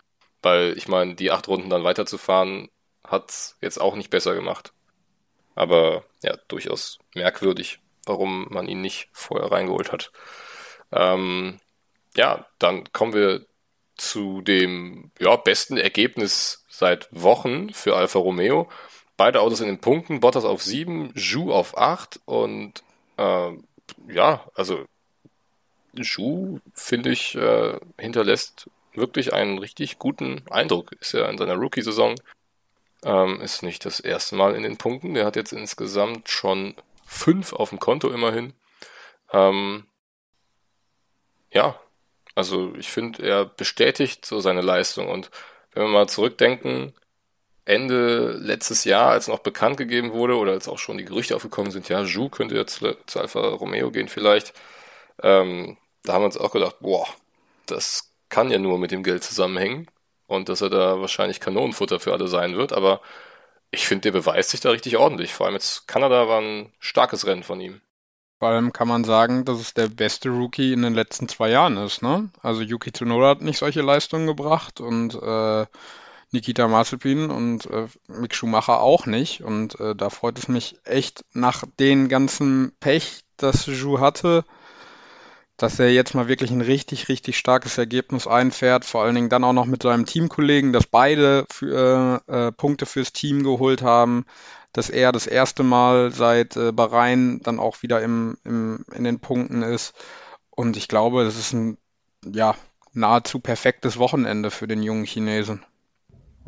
Weil ich meine, die acht Runden dann weiterzufahren, hat jetzt auch nicht besser gemacht. Aber ja, durchaus merkwürdig, warum man ihn nicht vorher reingeholt hat. Ähm, ja, dann kommen wir zu dem ja, besten Ergebnis seit Wochen für Alfa Romeo. Beide Autos in den Punkten, Bottas auf 7, Zhu auf 8 und äh, ja, also Zhu, finde ich, äh, hinterlässt wirklich einen richtig guten Eindruck. Ist ja in seiner Rookie-Saison, ähm, ist nicht das erste Mal in den Punkten. Der hat jetzt insgesamt schon fünf auf dem Konto immerhin. Ähm, ja, also ich finde, er bestätigt so seine Leistung. Und wenn wir mal zurückdenken, Ende letztes Jahr, als noch bekannt gegeben wurde oder als auch schon die Gerüchte aufgekommen sind, ja, Ju könnte jetzt zu Alfa Romeo gehen vielleicht, ähm, da haben wir uns auch gedacht, boah, das kann ja nur mit dem Geld zusammenhängen und dass er da wahrscheinlich Kanonenfutter für alle sein wird, aber ich finde, der beweist sich da richtig ordentlich. Vor allem jetzt Kanada war ein starkes Rennen von ihm. Vor allem kann man sagen, dass es der beste Rookie in den letzten zwei Jahren ist. Ne? Also Yuki Tsunoda hat nicht solche Leistungen gebracht und äh, Nikita Mazepin und äh, Mick Schumacher auch nicht. Und äh, da freut es mich echt nach den ganzen Pech, das Ju hatte, dass er jetzt mal wirklich ein richtig, richtig starkes Ergebnis einfährt. Vor allen Dingen dann auch noch mit seinem Teamkollegen, dass beide für, äh, Punkte fürs Team geholt haben. Dass er das erste Mal seit äh, Bahrain dann auch wieder im, im, in den Punkten ist. Und ich glaube, das ist ein ja, nahezu perfektes Wochenende für den jungen Chinesen.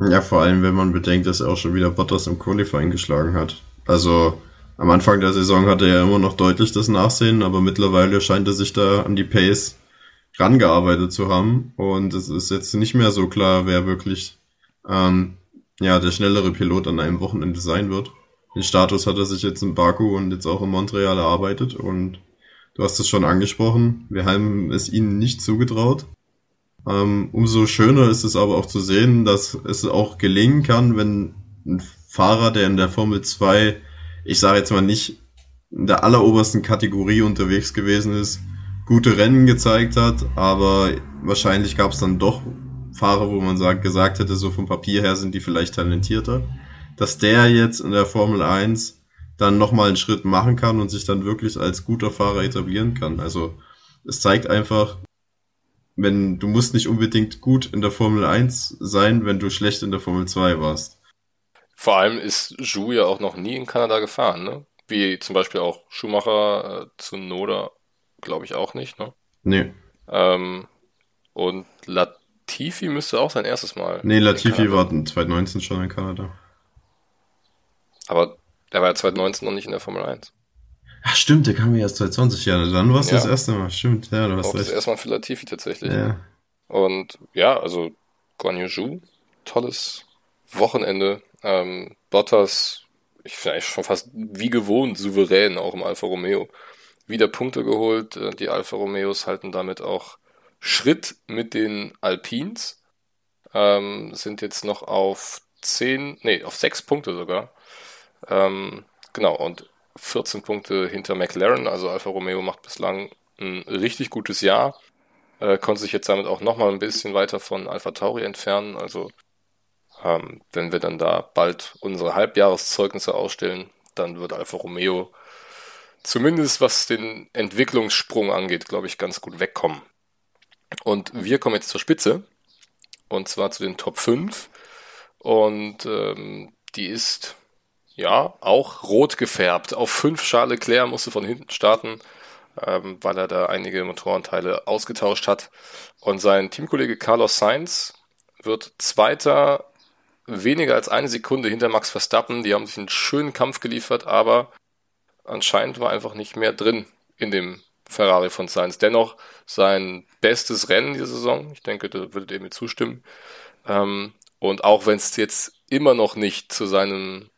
Ja, vor allem, wenn man bedenkt, dass er auch schon wieder Bottas im Qualifying geschlagen hat. Also am Anfang der Saison hatte er immer noch deutlich das Nachsehen, aber mittlerweile scheint er sich da an die Pace rangearbeitet zu haben. Und es ist jetzt nicht mehr so klar, wer wirklich ähm, ja, der schnellere Pilot an einem Wochenende sein wird. Den Status hat er sich jetzt in Baku und jetzt auch in Montreal erarbeitet und du hast es schon angesprochen, wir haben es ihnen nicht zugetraut. Ähm, umso schöner ist es aber auch zu sehen, dass es auch gelingen kann, wenn ein Fahrer, der in der Formel 2, ich sage jetzt mal nicht in der allerobersten Kategorie unterwegs gewesen ist, gute Rennen gezeigt hat, aber wahrscheinlich gab es dann doch Fahrer, wo man sagt, gesagt hätte, so vom Papier her sind die vielleicht talentierter, dass der jetzt in der Formel 1 dann nochmal einen Schritt machen kann und sich dann wirklich als guter Fahrer etablieren kann. Also es zeigt einfach, wenn du musst nicht unbedingt gut in der Formel 1 sein, wenn du schlecht in der Formel 2 warst. Vor allem ist Zhu ja auch noch nie in Kanada gefahren, ne? Wie zum Beispiel auch Schumacher äh, zu Noda, glaube ich auch nicht, ne? Nee. Ähm, und Latifi müsste auch sein erstes Mal. Nee, Latifi war 2019 schon in Kanada. Aber er war ja 2019 noch nicht in der Formel 1. Ach stimmt, der kam ja erst 2020 Jahre. Dann war es ja. das erste Mal. Stimmt, ja, du hast Auch recht. das erste Mal für Latifi tatsächlich. Ja. Und ja, also Guan Yu tolles Wochenende. Ähm, Bottas, ich finde eigentlich schon fast wie gewohnt souverän, auch im Alfa Romeo. Wieder Punkte geholt. Äh, die Alfa Romeos halten damit auch Schritt mit den Alpins. Ähm, sind jetzt noch auf 10, nee, auf 6 Punkte sogar. Ähm, genau, und 14 Punkte hinter McLaren. Also Alfa Romeo macht bislang ein richtig gutes Jahr. Äh, konnte sich jetzt damit auch nochmal ein bisschen weiter von Alpha Tauri entfernen. Also ähm, wenn wir dann da bald unsere Halbjahreszeugnisse ausstellen, dann wird Alfa Romeo zumindest was den Entwicklungssprung angeht, glaube ich, ganz gut wegkommen. Und wir kommen jetzt zur Spitze. Und zwar zu den Top 5. Und ähm, die ist ja, auch rot gefärbt. Auf fünf Charles Leclerc musste von hinten starten, ähm, weil er da einige Motorenteile ausgetauscht hat. Und sein Teamkollege Carlos Sainz wird Zweiter, weniger als eine Sekunde hinter Max Verstappen. Die haben sich einen schönen Kampf geliefert, aber anscheinend war einfach nicht mehr drin in dem Ferrari von Sainz. Dennoch sein bestes Rennen dieser Saison. Ich denke, da würdet ihr mir zustimmen. Ähm, und auch wenn es jetzt immer noch nicht zu seinem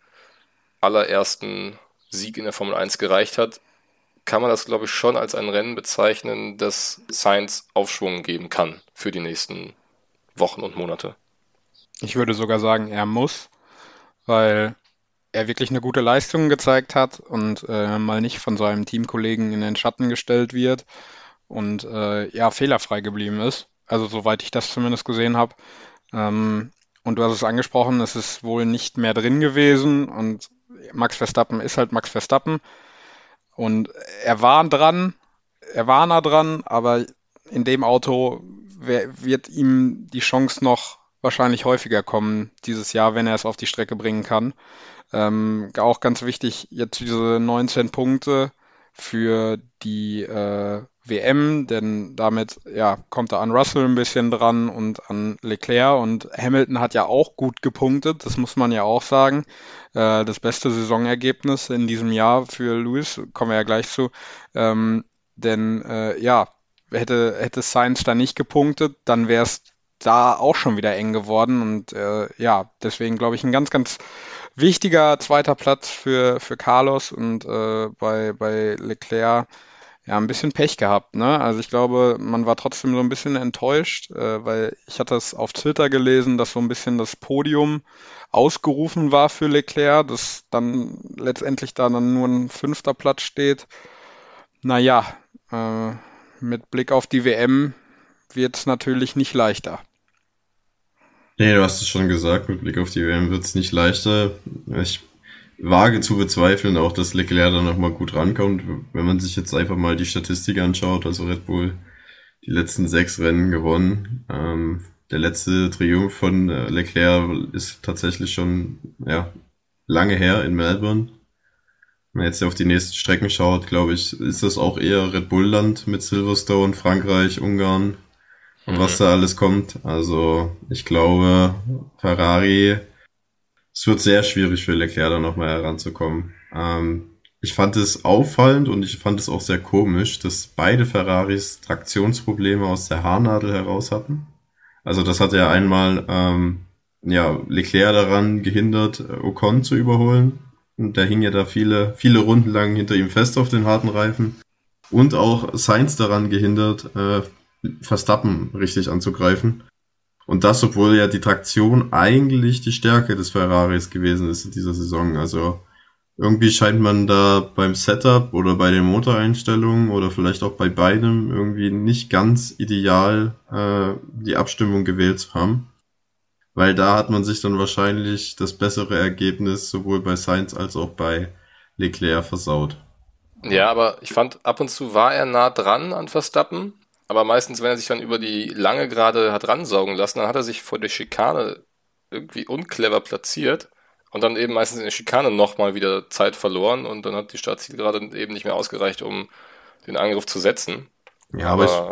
allerersten Sieg in der Formel 1 gereicht hat, kann man das, glaube ich, schon als ein Rennen bezeichnen, das Sainz Aufschwung geben kann für die nächsten Wochen und Monate. Ich würde sogar sagen, er muss, weil er wirklich eine gute Leistung gezeigt hat und äh, mal nicht von seinem Teamkollegen in den Schatten gestellt wird und äh, ja, fehlerfrei geblieben ist. Also soweit ich das zumindest gesehen habe. Ähm, und du hast es angesprochen, es ist wohl nicht mehr drin gewesen und Max Verstappen ist halt Max Verstappen. Und er war dran, er war nah dran, aber in dem Auto wird ihm die Chance noch wahrscheinlich häufiger kommen dieses Jahr, wenn er es auf die Strecke bringen kann. Ähm, auch ganz wichtig, jetzt diese 19 Punkte für die äh, WM, denn damit ja, kommt er an Russell ein bisschen dran und an Leclerc und Hamilton hat ja auch gut gepunktet, das muss man ja auch sagen. Äh, das beste Saisonergebnis in diesem Jahr für Lewis, kommen wir ja gleich zu. Ähm, denn äh, ja, hätte, hätte Sainz da nicht gepunktet, dann wäre es da auch schon wieder eng geworden und äh, ja, deswegen glaube ich ein ganz, ganz wichtiger zweiter Platz für, für Carlos und äh, bei, bei Leclerc ja ein bisschen Pech gehabt. Ne? Also ich glaube, man war trotzdem so ein bisschen enttäuscht, äh, weil ich hatte es auf Twitter gelesen, dass so ein bisschen das Podium ausgerufen war für Leclerc, dass dann letztendlich da dann nur ein fünfter Platz steht. Naja, äh, mit Blick auf die WM wird es natürlich nicht leichter. Nee, du hast es schon gesagt, mit Blick auf die WM wird es nicht leichter. Ich wage zu bezweifeln auch, dass Leclerc da nochmal gut rankommt. Wenn man sich jetzt einfach mal die Statistik anschaut, also Red Bull die letzten sechs Rennen gewonnen. Ähm, der letzte Triumph von äh, Leclerc ist tatsächlich schon ja, lange her in Melbourne. Wenn man jetzt auf die nächsten Strecken schaut, glaube ich, ist das auch eher Red Bull-Land mit Silverstone, Frankreich, Ungarn, und was da alles kommt. Also ich glaube, Ferrari, es wird sehr schwierig für Leclerc da nochmal heranzukommen. Ähm, ich fand es auffallend und ich fand es auch sehr komisch, dass beide Ferraris Traktionsprobleme aus der Haarnadel heraus hatten. Also das hat ja einmal ähm, ja, Leclerc daran gehindert, Ocon zu überholen. Und der hing ja da viele, viele Runden lang hinter ihm fest auf den harten Reifen. Und auch Sainz daran gehindert, äh, Verstappen richtig anzugreifen. Und das, obwohl ja die Traktion eigentlich die Stärke des Ferraris gewesen ist in dieser Saison. Also irgendwie scheint man da beim Setup oder bei den Motoreinstellungen oder vielleicht auch bei beidem irgendwie nicht ganz ideal äh, die Abstimmung gewählt zu haben. Weil da hat man sich dann wahrscheinlich das bessere Ergebnis sowohl bei Sainz als auch bei Leclerc versaut. Ja, aber ich fand, ab und zu war er nah dran an Verstappen. Aber meistens, wenn er sich dann über die lange gerade hat ransaugen lassen, dann hat er sich vor der Schikane irgendwie unclever platziert und dann eben meistens in der Schikane nochmal wieder Zeit verloren und dann hat die Startzielgerade eben nicht mehr ausgereicht, um den Angriff zu setzen. Ja, aber, aber ich,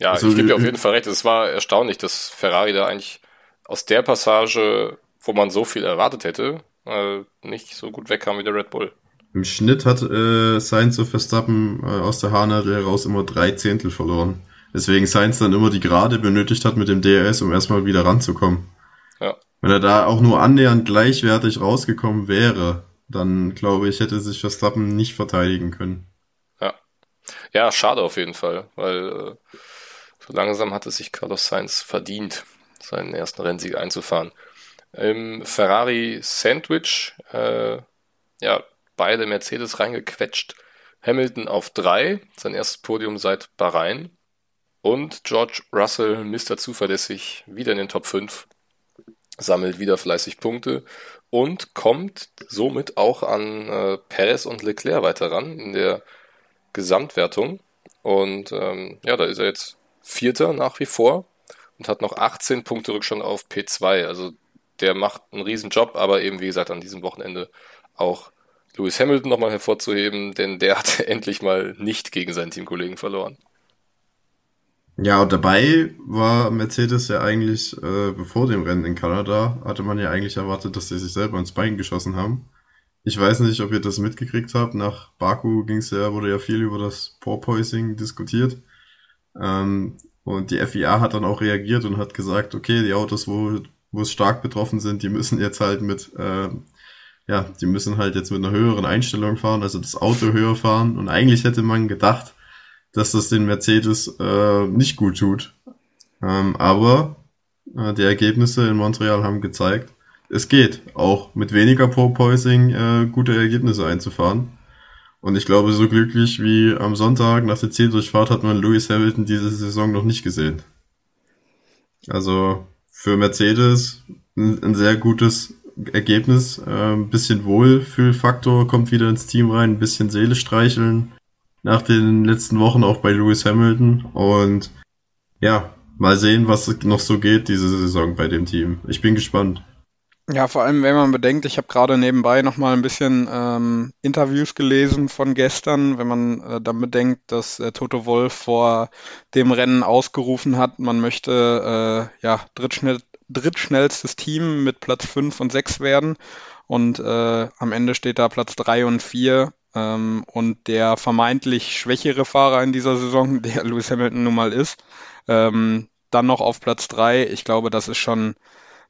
äh, ja, also, ich gebe dir auf jeden Fall recht. Es war erstaunlich, dass Ferrari da eigentlich aus der Passage, wo man so viel erwartet hätte, äh, nicht so gut wegkam wie der Red Bull. Im Schnitt hat äh, Sainz und Verstappen äh, aus der Haarnadel heraus immer drei Zehntel verloren. Deswegen Sainz dann immer die Gerade benötigt hat mit dem DRS, um erstmal wieder ranzukommen. Ja. Wenn er da auch nur annähernd gleichwertig rausgekommen wäre, dann glaube ich, hätte sich Verstappen nicht verteidigen können. Ja. Ja, schade auf jeden Fall, weil äh, so langsam hat es sich Carlos Sainz verdient, seinen ersten Rennsieg einzufahren. Im Ferrari Sandwich, äh, ja, beide Mercedes reingequetscht. Hamilton auf drei, sein erstes Podium seit Bahrain. Und George Russell, Mr. Zuverlässig, wieder in den Top 5, sammelt wieder fleißig Punkte und kommt somit auch an äh, Perez und Leclerc weiter ran in der Gesamtwertung. Und ähm, ja, da ist er jetzt Vierter nach wie vor und hat noch 18 Punkte Rückstand auf P2. Also der macht einen riesen Job, aber eben wie gesagt an diesem Wochenende auch Lewis Hamilton nochmal hervorzuheben, denn der hat endlich mal nicht gegen seinen Teamkollegen verloren. Ja, und dabei war Mercedes ja eigentlich, äh, bevor dem Rennen in Kanada, hatte man ja eigentlich erwartet, dass sie sich selber ins Bein geschossen haben. ich weiß nicht, ob ihr das mitgekriegt habt. Nach Baku ging's ja, wurde ja viel über das Porpoising diskutiert. Ähm, und die FIA hat dann auch reagiert und hat gesagt, okay, die Autos, wo, wo es stark betroffen sind, die müssen jetzt halt mit, äh, ja, die müssen halt jetzt mit einer höheren Einstellung fahren, also das Auto höher fahren. Und eigentlich hätte man gedacht, dass das den Mercedes äh, nicht gut tut. Ähm, aber äh, die Ergebnisse in Montreal haben gezeigt, es geht, auch mit weniger Porpoising äh, gute Ergebnisse einzufahren. Und ich glaube, so glücklich wie am Sonntag nach der Zieldurchfahrt hat man Lewis Hamilton diese Saison noch nicht gesehen. Also für Mercedes ein, ein sehr gutes Ergebnis. Äh, ein bisschen Wohlfühlfaktor kommt wieder ins Team rein, ein bisschen Seele streicheln nach den letzten Wochen auch bei Lewis Hamilton. Und ja, mal sehen, was noch so geht diese Saison bei dem Team. Ich bin gespannt. Ja, vor allem, wenn man bedenkt, ich habe gerade nebenbei nochmal ein bisschen ähm, Interviews gelesen von gestern, wenn man äh, dann bedenkt, dass äh, Toto Wolf vor dem Rennen ausgerufen hat, man möchte äh, ja drittschnell, drittschnellstes Team mit Platz 5 und 6 werden. Und äh, am Ende steht da Platz 3 und 4 ähm, und der vermeintlich schwächere Fahrer in dieser Saison, der Lewis Hamilton nun mal ist, ähm, dann noch auf Platz 3. Ich glaube, das ist schon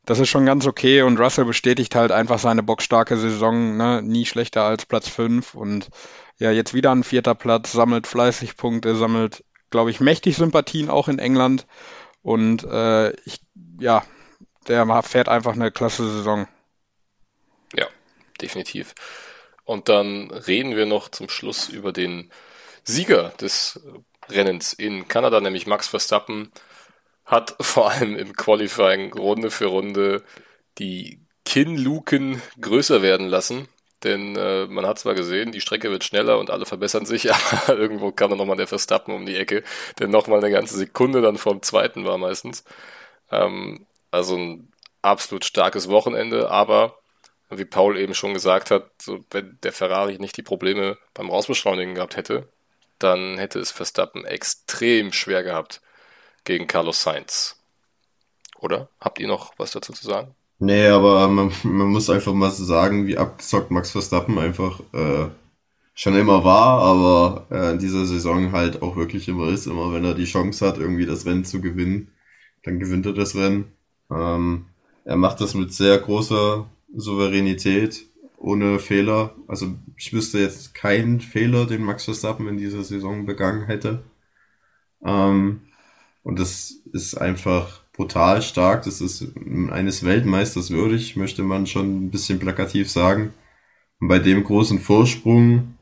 das ist schon ganz okay. Und Russell bestätigt halt einfach seine bockstarke Saison, ne? nie schlechter als Platz 5 und ja, jetzt wieder ein vierter Platz, sammelt fleißig Punkte, sammelt, glaube ich, mächtig Sympathien auch in England. Und äh, ich, ja, der fährt einfach eine klasse Saison. Ja, definitiv. Und dann reden wir noch zum Schluss über den Sieger des Rennens in Kanada, nämlich Max Verstappen hat vor allem im Qualifying Runde für Runde die Kinnluken größer werden lassen. Denn äh, man hat zwar gesehen, die Strecke wird schneller und alle verbessern sich, aber irgendwo kam dann nochmal der Verstappen um die Ecke, der nochmal eine ganze Sekunde dann vom zweiten war meistens. Ähm, also ein absolut starkes Wochenende, aber wie Paul eben schon gesagt hat, so, wenn der Ferrari nicht die Probleme beim Rausbeschleunigen gehabt hätte, dann hätte es Verstappen extrem schwer gehabt gegen Carlos Sainz. Oder? Habt ihr noch was dazu zu sagen? Nee, aber man, man muss einfach mal so sagen, wie abgezockt Max Verstappen einfach äh, schon immer war, aber äh, in dieser Saison halt auch wirklich immer ist. Immer wenn er die Chance hat, irgendwie das Rennen zu gewinnen, dann gewinnt er das Rennen. Ähm, er macht das mit sehr großer Souveränität, ohne Fehler. Also ich wüsste jetzt keinen Fehler, den Max Verstappen in dieser Saison begangen hätte. Ähm, und das ist einfach brutal stark. Das ist eines Weltmeisters würdig, möchte man schon ein bisschen plakativ sagen. Und bei dem großen Vorsprung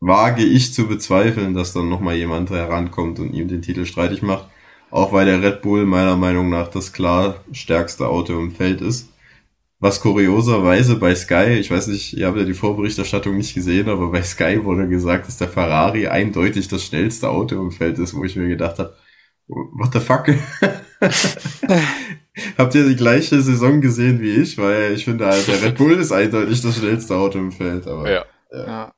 wage ich zu bezweifeln, dass dann nochmal jemand herankommt und ihm den Titel streitig macht. Auch weil der Red Bull meiner Meinung nach das klar stärkste Auto im Feld ist. Was kurioserweise bei Sky, ich weiß nicht, ihr habt ja die Vorberichterstattung nicht gesehen, aber bei Sky wurde gesagt, dass der Ferrari eindeutig das schnellste Auto im Feld ist, wo ich mir gedacht habe, what the fuck? Habt ihr die gleiche Saison gesehen wie ich? Weil ich finde, halt, der Red Bull ist eindeutig das schnellste Auto im Feld. Aber, ja. ja. ja.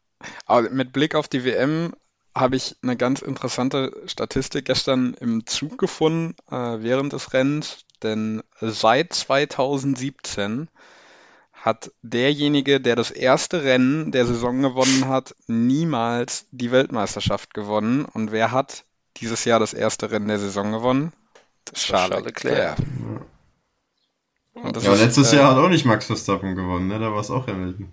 Aber mit Blick auf die WM habe ich eine ganz interessante Statistik gestern im Zug gefunden äh, während des Rennens, denn seit 2017 hat derjenige, der das erste Rennen der Saison gewonnen hat, niemals die Weltmeisterschaft gewonnen. Und wer hat dieses Jahr das erste Rennen der Saison gewonnen. Das Charles Leclerc. Und das ja, ist, letztes äh, Jahr hat auch nicht Max Verstappen gewonnen, ne? Da war es auch Hamilton.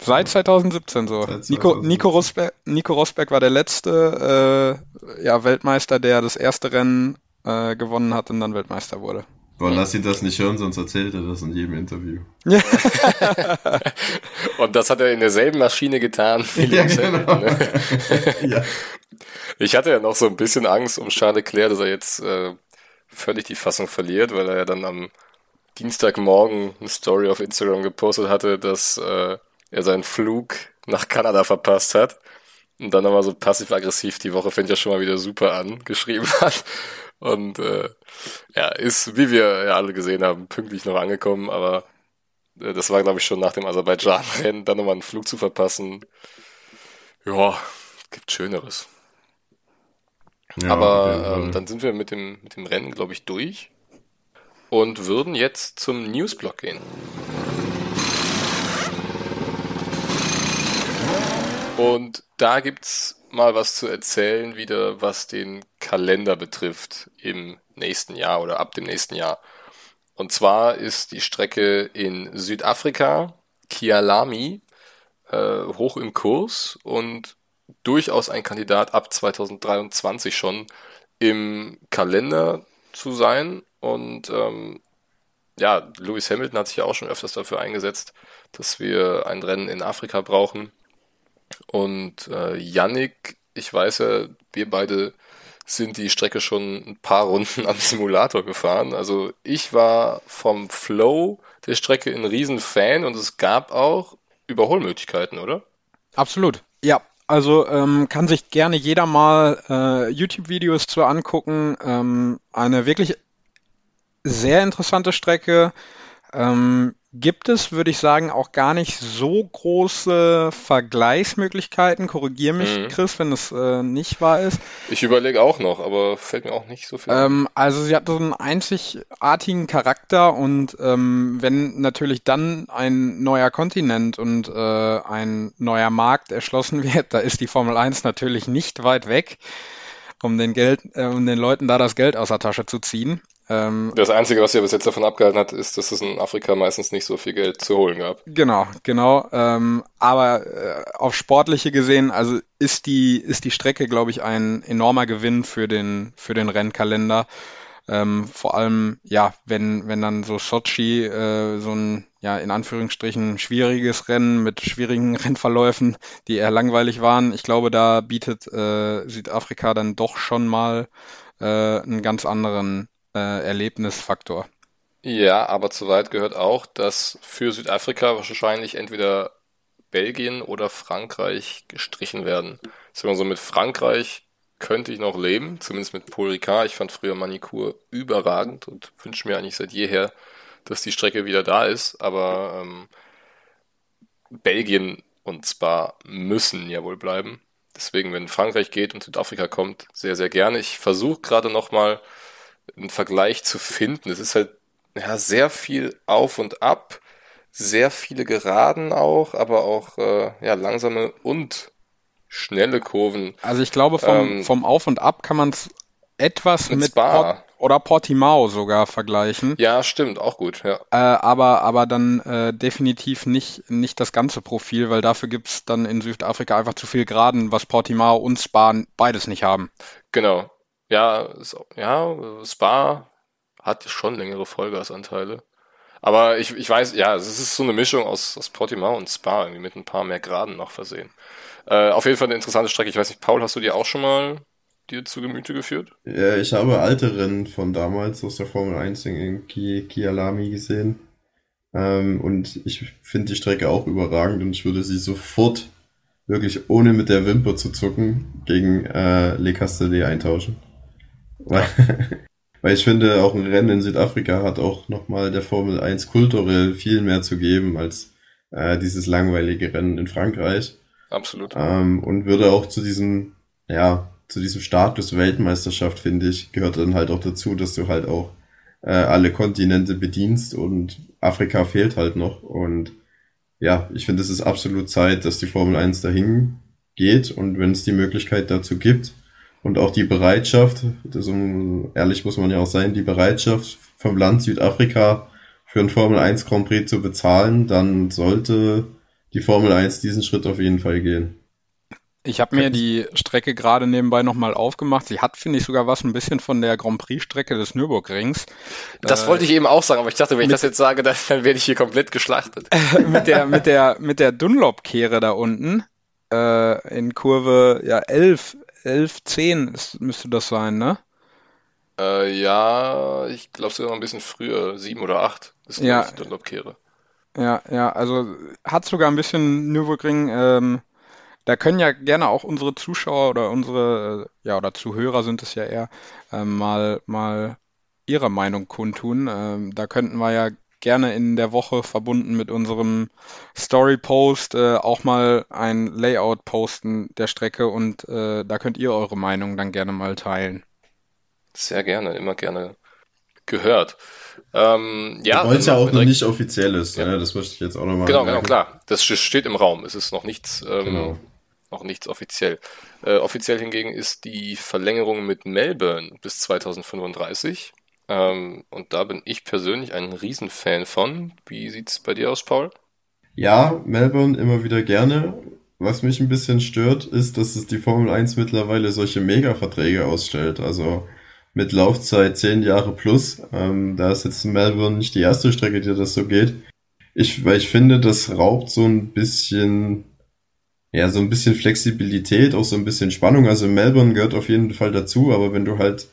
Ja, seit 2017 so. Seit 2017. Nico, Nico, Rosberg, Nico Rosberg war der letzte äh, ja, Weltmeister, der das erste Rennen äh, gewonnen hat und dann Weltmeister wurde. Boah, lass ihn das nicht hören, sonst erzählt er das in jedem Interview. und das hat er in derselben Maschine getan wie ja, genau. ne? ja. Ich hatte ja noch so ein bisschen Angst um Charles Leclerc, dass er jetzt äh, völlig die Fassung verliert, weil er ja dann am Dienstagmorgen eine Story auf Instagram gepostet hatte, dass äh, er seinen Flug nach Kanada verpasst hat und dann nochmal so passiv-aggressiv die Woche fängt ja schon mal wieder super an, geschrieben hat. Und äh, ja, ist, wie wir ja alle gesehen haben, pünktlich noch angekommen, aber äh, das war, glaube ich, schon nach dem Aserbaidschan-Rennen, dann nochmal einen Flug zu verpassen. Ja, gibt Schöneres. Ja, Aber ähm, dann sind wir mit dem, mit dem Rennen, glaube ich, durch und würden jetzt zum Newsblock gehen. Und da gibt's mal was zu erzählen, wieder was den Kalender betrifft im nächsten Jahr oder ab dem nächsten Jahr. Und zwar ist die Strecke in Südafrika, Kialami, äh, hoch im Kurs und durchaus ein Kandidat ab 2023 schon im Kalender zu sein. Und ähm, ja, Lewis Hamilton hat sich ja auch schon öfters dafür eingesetzt, dass wir ein Rennen in Afrika brauchen. Und äh, Yannick, ich weiß ja, wir beide sind die Strecke schon ein paar Runden am Simulator gefahren. Also ich war vom Flow der Strecke ein Riesenfan und es gab auch Überholmöglichkeiten, oder? Absolut. Ja, also ähm, kann sich gerne jeder mal äh, YouTube-Videos zu angucken. Ähm, eine wirklich sehr interessante Strecke. Ähm, gibt es, würde ich sagen, auch gar nicht so große Vergleichsmöglichkeiten. Korrigier mich, mhm. Chris, wenn es äh, nicht wahr ist. Ich überlege auch noch, aber fällt mir auch nicht so viel. Ähm, also sie hat so einen einzigartigen Charakter und ähm, wenn natürlich dann ein neuer Kontinent und äh, ein neuer Markt erschlossen wird, da ist die Formel 1 natürlich nicht weit weg um den Geld, äh, um den Leuten da das Geld aus der Tasche zu ziehen. Ähm, das Einzige, was ja bis jetzt davon abgehalten hat, ist, dass es in Afrika meistens nicht so viel Geld zu holen gab. Genau, genau. Ähm, aber äh, auf sportliche gesehen, also ist die, ist die Strecke, glaube ich, ein enormer Gewinn für den, für den Rennkalender. Ähm, vor allem, ja, wenn, wenn dann so Sochi äh, so ein, ja, in Anführungsstrichen schwieriges Rennen mit schwierigen Rennverläufen, die eher langweilig waren. Ich glaube, da bietet äh, Südafrika dann doch schon mal äh, einen ganz anderen äh, Erlebnisfaktor. Ja, aber zu weit gehört auch, dass für Südafrika wahrscheinlich entweder Belgien oder Frankreich gestrichen werden. Sagen so, mit Frankreich könnte ich noch leben, zumindest mit Paul Ricard. Ich fand früher Manikur überragend und wünsche mir eigentlich seit jeher, dass die Strecke wieder da ist. Aber ähm, Belgien und Spa müssen ja wohl bleiben. Deswegen, wenn Frankreich geht und Südafrika kommt, sehr, sehr gerne. Ich versuche gerade nochmal mal einen Vergleich zu finden. Es ist halt ja, sehr viel auf und ab, sehr viele Geraden auch, aber auch äh, ja, langsame und schnelle Kurven. Also ich glaube, vom, ähm, vom Auf und Ab kann man es etwas mit Port oder Portimao sogar vergleichen. Ja, stimmt, auch gut, ja. Äh, aber, aber dann äh, definitiv nicht, nicht das ganze Profil, weil dafür gibt es dann in Südafrika einfach zu viel Geraden, was Portimao und Spa beides nicht haben. Genau. Ja, ja, Spa hat schon längere Vollgasanteile. Aber ich, ich weiß, ja, es ist so eine Mischung aus, aus Portimao und Spa, irgendwie mit ein paar mehr Graden noch versehen. Äh, auf jeden Fall eine interessante Strecke. Ich weiß nicht, Paul, hast du die auch schon mal dir zu Gemüte geführt? Ja, ich habe alte Rennen von damals aus der Formel 1 in Kialami gesehen. Ähm, und ich finde die Strecke auch überragend und ich würde sie sofort, wirklich ohne mit der Wimper zu zucken, gegen äh, Le Castellet eintauschen. Weil, weil ich finde, auch ein Rennen in Südafrika hat auch nochmal der Formel 1 kulturell viel mehr zu geben als äh, dieses langweilige Rennen in Frankreich. Absolut. Ähm, und würde auch zu diesem, ja, zu diesem Status Weltmeisterschaft, finde ich, gehört dann halt auch dazu, dass du halt auch äh, alle Kontinente bedienst und Afrika fehlt halt noch. Und ja, ich finde, es ist absolut Zeit, dass die Formel 1 dahin geht und wenn es die Möglichkeit dazu gibt, und auch die Bereitschaft, so ehrlich muss man ja auch sein, die Bereitschaft vom Land Südafrika für ein Formel 1 Grand Prix zu bezahlen, dann sollte die Formel 1 diesen Schritt auf jeden Fall gehen. Ich habe mir die Strecke gerade nebenbei nochmal aufgemacht. Sie hat, finde ich, sogar was ein bisschen von der Grand Prix-Strecke des Nürburgrings. Das äh, wollte ich eben auch sagen, aber ich dachte, wenn ich das jetzt sage, dann, dann werde ich hier komplett geschlachtet. mit der, mit der, mit der Dunlop-Kehre da unten äh, in Kurve ja 11 11, 10 ist, müsste das sein, ne? Äh, ja, ich glaube sogar noch ein bisschen früher, 7 oder 8 ist ja. die Dunlop-Kehre. Ja, ja, also hat sogar ein bisschen Nürburgring. Ähm, da können ja gerne auch unsere Zuschauer oder unsere, ja, oder Zuhörer sind es ja eher, äh, mal, mal ihre Meinung kundtun. Ähm, da könnten wir ja gerne in der Woche verbunden mit unserem Story-Post äh, auch mal ein Layout posten der Strecke und äh, da könnt ihr eure Meinung dann gerne mal teilen. Sehr gerne, immer gerne gehört. Ähm, ja, Weil es ja auch noch nicht offiziell ist, ja. ne? das möchte ich jetzt auch nochmal Genau, genau, klar. Das steht im Raum. Es ist noch nichts ähm, genau. noch nichts offiziell. Äh, offiziell hingegen ist die Verlängerung mit Melbourne bis 2035. Ähm, und da bin ich persönlich ein Riesenfan von. Wie sieht's bei dir aus, Paul? Ja, Melbourne immer wieder gerne. Was mich ein bisschen stört, ist, dass es die Formel 1 mittlerweile solche Mega-Verträge ausstellt. Also mit Laufzeit 10 Jahre plus. Ähm, da ist jetzt Melbourne nicht die erste Strecke, die das so geht. Ich, weil ich finde, das raubt so ein bisschen, ja, so ein bisschen Flexibilität, auch so ein bisschen Spannung. Also Melbourne gehört auf jeden Fall dazu, aber wenn du halt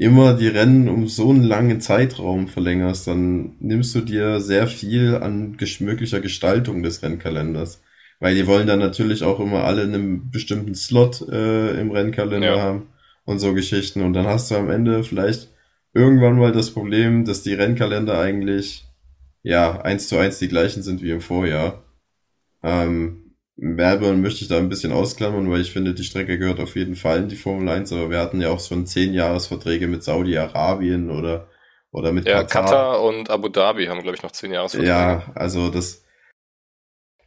immer die Rennen um so einen langen Zeitraum verlängerst, dann nimmst du dir sehr viel an möglicher Gestaltung des Rennkalenders. Weil die wollen dann natürlich auch immer alle einen bestimmten Slot äh, im Rennkalender ja. haben und so Geschichten. Und dann hast du am Ende vielleicht irgendwann mal das Problem, dass die Rennkalender eigentlich ja eins zu eins die gleichen sind wie im Vorjahr. Ähm, Melbourne möchte ich da ein bisschen ausklammern, weil ich finde, die Strecke gehört auf jeden Fall in die Formel 1, aber wir hatten ja auch schon zehn Jahresverträge mit Saudi-Arabien oder, oder mit ja, Katar. Katar und Abu Dhabi haben, glaube ich, noch zehn Jahresverträge. Ja, also das,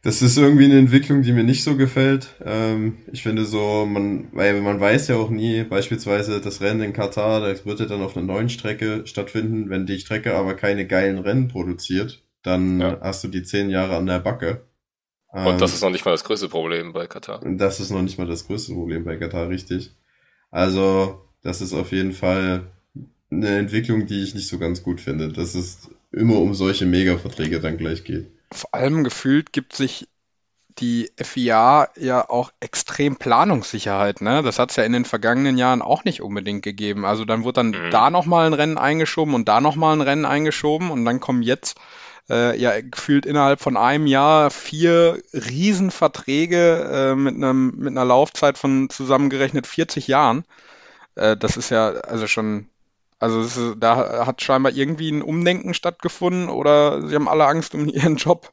das ist irgendwie eine Entwicklung, die mir nicht so gefällt. Ähm, ich finde so, man, weil man weiß ja auch nie, beispielsweise das Rennen in Katar, das wird ja dann auf einer neuen Strecke stattfinden. Wenn die Strecke aber keine geilen Rennen produziert, dann ja. hast du die zehn Jahre an der Backe. Und das ähm, ist noch nicht mal das größte Problem bei Katar. Das ist noch nicht mal das größte Problem bei Katar, richtig. Also, das ist auf jeden Fall eine Entwicklung, die ich nicht so ganz gut finde, dass es immer um solche Mega-Verträge dann gleich geht vor allem gefühlt gibt sich die FIA ja auch extrem Planungssicherheit. Ne? Das hat es ja in den vergangenen Jahren auch nicht unbedingt gegeben. Also dann wird dann mhm. da nochmal ein Rennen eingeschoben und da nochmal ein Rennen eingeschoben und dann kommen jetzt äh, ja gefühlt innerhalb von einem Jahr vier Riesenverträge äh, mit, einem, mit einer Laufzeit von zusammengerechnet 40 Jahren. Äh, das ist ja also schon also ist, da hat scheinbar irgendwie ein Umdenken stattgefunden oder sie haben alle Angst um ihren Job.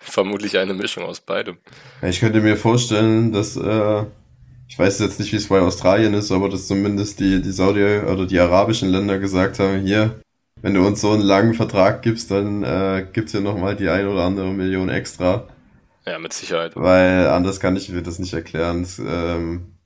Vermutlich eine Mischung aus beidem. Ich könnte mir vorstellen, dass äh, ich weiß jetzt nicht, wie es bei Australien ist, aber dass zumindest die, die Saudi- oder die arabischen Länder gesagt haben, hier, wenn du uns so einen langen Vertrag gibst, dann äh, gibt's ja nochmal die ein oder andere Million extra. Ja, mit Sicherheit. Weil anders kann ich mir das nicht erklären. Es, ähm,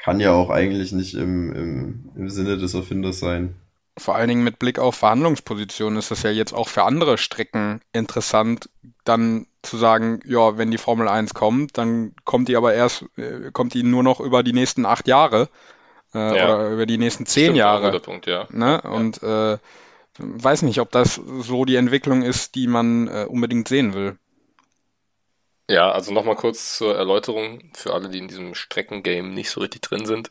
kann ja auch eigentlich nicht im, im, im Sinne des Erfinders sein. Vor allen Dingen mit Blick auf Verhandlungspositionen ist das ja jetzt auch für andere Strecken interessant, dann zu sagen, ja, wenn die Formel 1 kommt, dann kommt die aber erst, äh, kommt die nur noch über die nächsten acht Jahre äh, ja. oder über die nächsten zehn Stimmt, Jahre. Punkt, ja. Ne? Und äh, weiß nicht, ob das so die Entwicklung ist, die man äh, unbedingt sehen will. Ja, also nochmal kurz zur Erläuterung für alle, die in diesem Streckengame nicht so richtig drin sind.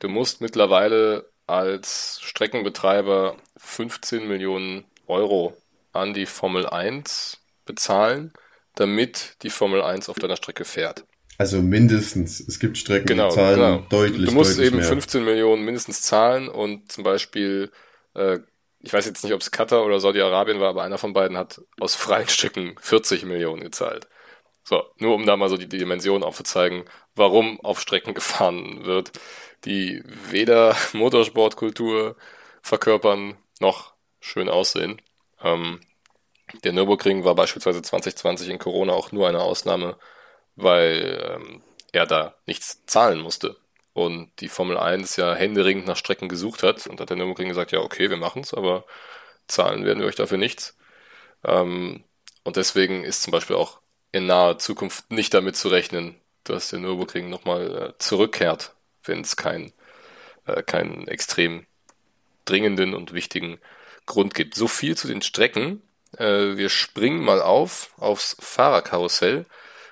Du musst mittlerweile als Streckenbetreiber 15 Millionen Euro an die Formel 1 bezahlen, damit die Formel 1 auf deiner Strecke fährt. Also mindestens. Es gibt Strecken, genau, die zahlen genau. deutlich. Du musst deutlich eben mehr. 15 Millionen mindestens zahlen und zum Beispiel, äh, ich weiß jetzt nicht, ob es Katar oder Saudi-Arabien war, aber einer von beiden hat aus freien Stücken 40 Millionen gezahlt. So, nur um da mal so die, Dimension aufzuzeigen, warum auf Strecken gefahren wird, die weder Motorsportkultur verkörpern noch schön aussehen. Ähm, der Nürburgring war beispielsweise 2020 in Corona auch nur eine Ausnahme, weil ähm, er da nichts zahlen musste. Und die Formel 1 ja händeringend nach Strecken gesucht hat und hat der Nürburgring gesagt, ja, okay, wir machen's, aber zahlen werden wir euch dafür nichts. Ähm, und deswegen ist zum Beispiel auch in naher Zukunft nicht damit zu rechnen, dass der Nürburgring nochmal äh, zurückkehrt, wenn es keinen äh, keinen extrem dringenden und wichtigen Grund gibt. So viel zu den Strecken. Äh, wir springen mal auf aufs Fahrerkarussell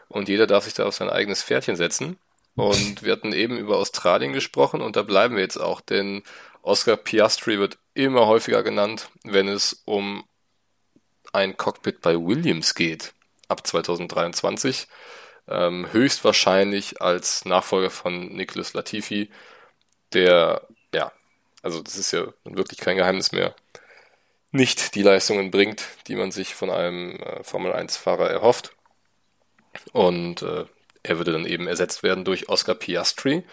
und jeder darf sich da auf sein eigenes Pferdchen setzen. Und wir hatten eben über Australien gesprochen und da bleiben wir jetzt auch, denn Oscar Piastri wird immer häufiger genannt, wenn es um ein Cockpit bei Williams geht ab 2023. Ähm, höchstwahrscheinlich als Nachfolger von Nicholas Latifi, der, ja, also das ist ja wirklich kein Geheimnis mehr, nicht die Leistungen bringt, die man sich von einem äh, Formel-1-Fahrer erhofft. Und äh, er würde dann eben ersetzt werden durch Oscar Piastri.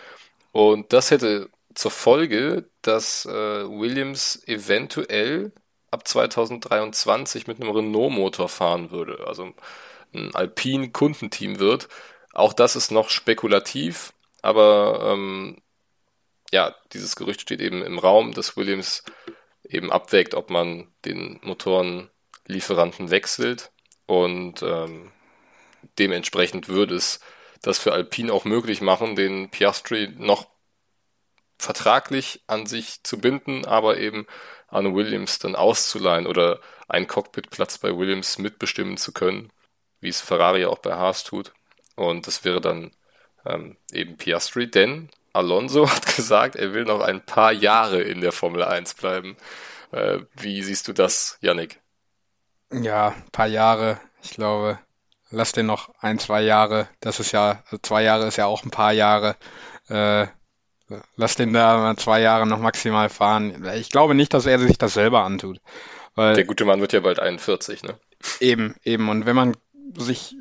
Und das hätte zur Folge, dass äh, Williams eventuell ab 2023 mit einem Renault-Motor fahren würde. Also ein Alpine-Kundenteam wird. Auch das ist noch spekulativ, aber ähm, ja, dieses Gerücht steht eben im Raum, dass Williams eben abwägt, ob man den Motorenlieferanten wechselt und ähm, dementsprechend würde es das für Alpine auch möglich machen, den Piastri noch vertraglich an sich zu binden, aber eben an Williams dann auszuleihen oder einen Cockpitplatz bei Williams mitbestimmen zu können, wie es Ferrari auch bei Haas tut. Und das wäre dann ähm, eben Piastri, denn Alonso hat gesagt, er will noch ein paar Jahre in der Formel 1 bleiben. Äh, wie siehst du das, Yannick? Ja, ein paar Jahre. Ich glaube, lass den noch ein, zwei Jahre. Das ist ja, also zwei Jahre ist ja auch ein paar Jahre. Äh, lass den da mal zwei Jahre noch maximal fahren. Ich glaube nicht, dass er sich das selber antut. Der gute Mann wird ja bald 41, ne? Eben, eben. Und wenn man sich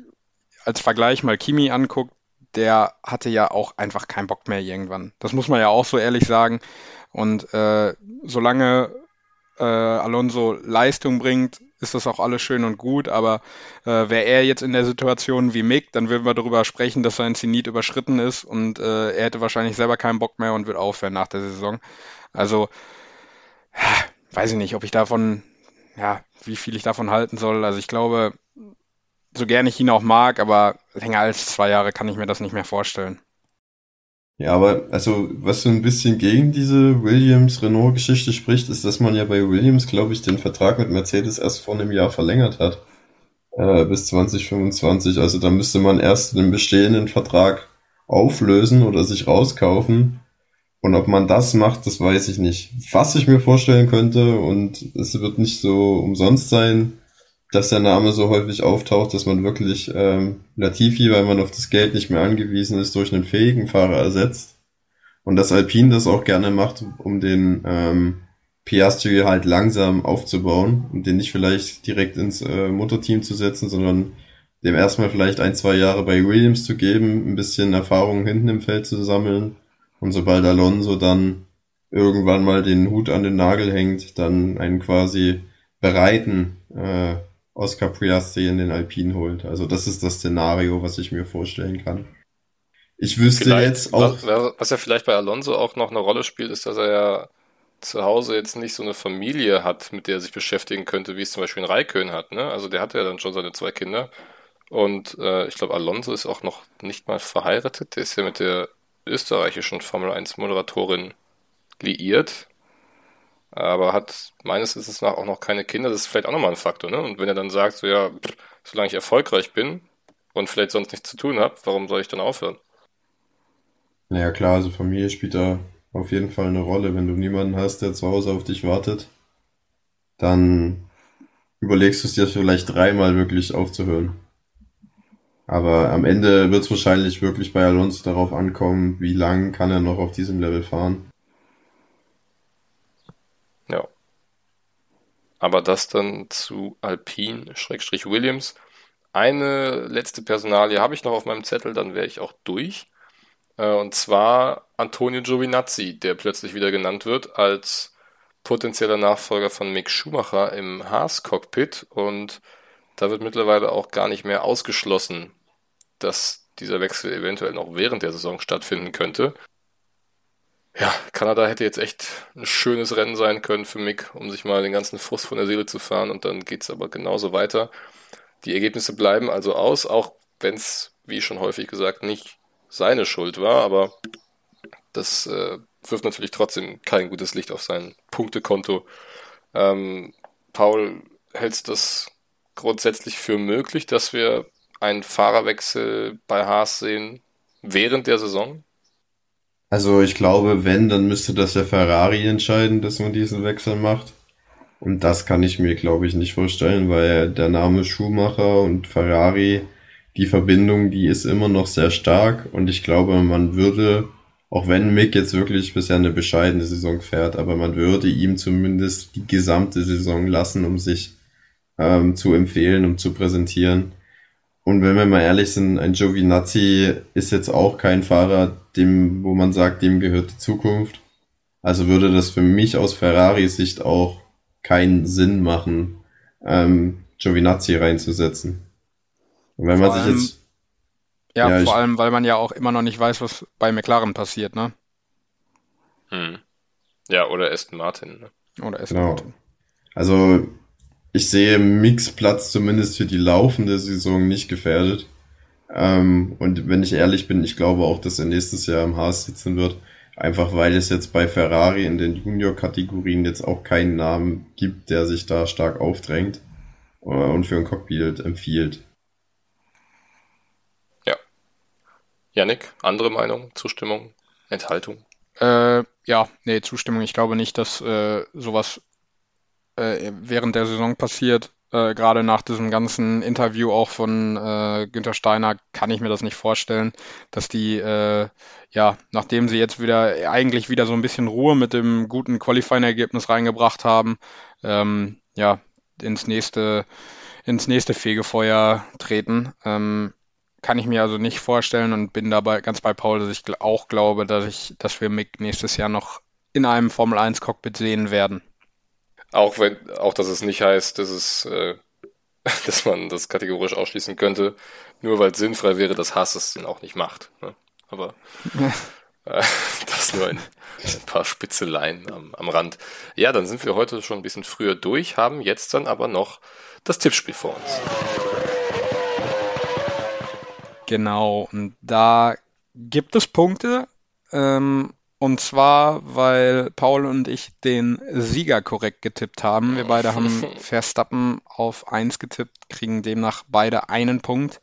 als Vergleich mal Kimi anguckt, der hatte ja auch einfach keinen Bock mehr irgendwann. Das muss man ja auch so ehrlich sagen. Und äh, solange äh, Alonso Leistung bringt, ist das auch alles schön und gut. Aber äh, wäre er jetzt in der Situation wie Mick, dann würden wir darüber sprechen, dass sein Zenit überschritten ist und äh, er hätte wahrscheinlich selber keinen Bock mehr und wird aufhören nach der Saison. Also, weiß ich nicht, ob ich davon, ja, wie viel ich davon halten soll. Also ich glaube, so gern ich ihn auch mag, aber länger als zwei Jahre kann ich mir das nicht mehr vorstellen. Ja, aber also was so ein bisschen gegen diese Williams-Renault-Geschichte spricht, ist, dass man ja bei Williams, glaube ich, den Vertrag mit Mercedes erst vor einem Jahr verlängert hat. Äh, bis 2025. Also da müsste man erst den bestehenden Vertrag auflösen oder sich rauskaufen. Und ob man das macht, das weiß ich nicht. Was ich mir vorstellen könnte, und es wird nicht so umsonst sein, dass der Name so häufig auftaucht, dass man wirklich ähm, Latifi, weil man auf das Geld nicht mehr angewiesen ist, durch einen fähigen Fahrer ersetzt. Und dass Alpine das auch gerne macht, um den ähm, Piastri halt langsam aufzubauen und den nicht vielleicht direkt ins äh, Mutterteam zu setzen, sondern dem erstmal vielleicht ein, zwei Jahre bei Williams zu geben, ein bisschen Erfahrung hinten im Feld zu sammeln und sobald Alonso dann irgendwann mal den Hut an den Nagel hängt, dann einen quasi bereiten äh, Oscar Piastri in den Alpinen holt. Also das ist das Szenario, was ich mir vorstellen kann. Ich wüsste vielleicht, jetzt auch. Was ja vielleicht bei Alonso auch noch eine Rolle spielt, ist, dass er ja zu Hause jetzt nicht so eine Familie hat, mit der er sich beschäftigen könnte, wie es zum Beispiel ein Raikön hat. Ne? Also der hat ja dann schon seine zwei Kinder. Und äh, ich glaube, Alonso ist auch noch nicht mal verheiratet. Der ist ja mit der österreichischen Formel 1 Moderatorin liiert aber hat meines Wissens nach auch noch keine Kinder. Das ist vielleicht auch nochmal ein Faktor, ne? Und wenn er dann sagt, so ja, pff, solange ich erfolgreich bin und vielleicht sonst nichts zu tun habe, warum soll ich dann aufhören? Naja, klar, also Familie spielt da auf jeden Fall eine Rolle. Wenn du niemanden hast, der zu Hause auf dich wartet, dann überlegst du es dir vielleicht dreimal wirklich aufzuhören. Aber am Ende wird es wahrscheinlich wirklich bei Alonso darauf ankommen, wie lang kann er noch auf diesem Level fahren. Ja. Aber das dann zu Alpine, Schrägstrich Williams. Eine letzte Personalie habe ich noch auf meinem Zettel, dann wäre ich auch durch. Äh, und zwar Antonio Giovinazzi, der plötzlich wieder genannt wird als potenzieller Nachfolger von Mick Schumacher im Haas-Cockpit. Und da wird mittlerweile auch gar nicht mehr ausgeschlossen, dass dieser Wechsel eventuell noch während der Saison stattfinden könnte. Ja, Kanada hätte jetzt echt ein schönes Rennen sein können für Mick, um sich mal den ganzen Frust von der Seele zu fahren und dann geht's aber genauso weiter. Die Ergebnisse bleiben also aus, auch wenn es, wie schon häufig gesagt, nicht seine Schuld war, aber das äh, wirft natürlich trotzdem kein gutes Licht auf sein Punktekonto. Ähm, Paul, hältst du das grundsätzlich für möglich, dass wir einen Fahrerwechsel bei Haas sehen während der Saison? Also ich glaube, wenn, dann müsste das ja Ferrari entscheiden, dass man diesen Wechsel macht. Und das kann ich mir, glaube ich, nicht vorstellen, weil der Name Schumacher und Ferrari, die Verbindung, die ist immer noch sehr stark. Und ich glaube, man würde, auch wenn Mick jetzt wirklich bisher eine bescheidene Saison fährt, aber man würde ihm zumindest die gesamte Saison lassen, um sich ähm, zu empfehlen, um zu präsentieren. Und wenn wir mal ehrlich sind, ein Giovinazzi ist jetzt auch kein Fahrer, dem, wo man sagt, dem gehört die Zukunft. Also würde das für mich aus Ferraris Sicht auch keinen Sinn machen, ähm, Giovinazzi reinzusetzen. Und wenn man sich jetzt Ja, Ja, vor ich- allem, weil man ja auch immer noch nicht weiß, was bei McLaren passiert, ne? Hm. Ja, oder Aston Martin. Ne? Oder ist Genau. Also ich sehe Mix Platz zumindest für die laufende Saison nicht gefährdet. Ähm, und wenn ich ehrlich bin, ich glaube auch, dass er nächstes Jahr im Haas sitzen wird. Einfach weil es jetzt bei Ferrari in den Junior-Kategorien jetzt auch keinen Namen gibt, der sich da stark aufdrängt äh, und für ein Cockpit empfiehlt. Yannick, andere Meinung, Zustimmung, Enthaltung? Äh, ja, nee, Zustimmung. Ich glaube nicht, dass äh, sowas äh, während der Saison passiert. Äh, gerade nach diesem ganzen Interview auch von äh, Günther Steiner kann ich mir das nicht vorstellen, dass die, äh, ja, nachdem sie jetzt wieder eigentlich wieder so ein bisschen Ruhe mit dem guten Qualifying-Ergebnis reingebracht haben, ähm, ja, ins nächste, ins nächste Fegefeuer treten. Ähm, kann ich mir also nicht vorstellen und bin dabei ganz bei Paul, dass ich auch glaube, dass ich, dass wir Mick nächstes Jahr noch in einem Formel 1 Cockpit sehen werden. Auch wenn, auch dass es nicht heißt, dass es, äh, dass man das kategorisch ausschließen könnte, nur weil es sinnfrei wäre, dass Haas es dann auch nicht macht. Ne? Aber äh, das nur ein, ein paar Spitzeleien am, am Rand. Ja, dann sind wir heute schon ein bisschen früher durch, haben jetzt dann aber noch das Tippspiel vor uns. Genau, und da gibt es Punkte, ähm, und zwar, weil Paul und ich den Sieger korrekt getippt haben. Wir beide haben Verstappen auf 1 getippt, kriegen demnach beide einen Punkt.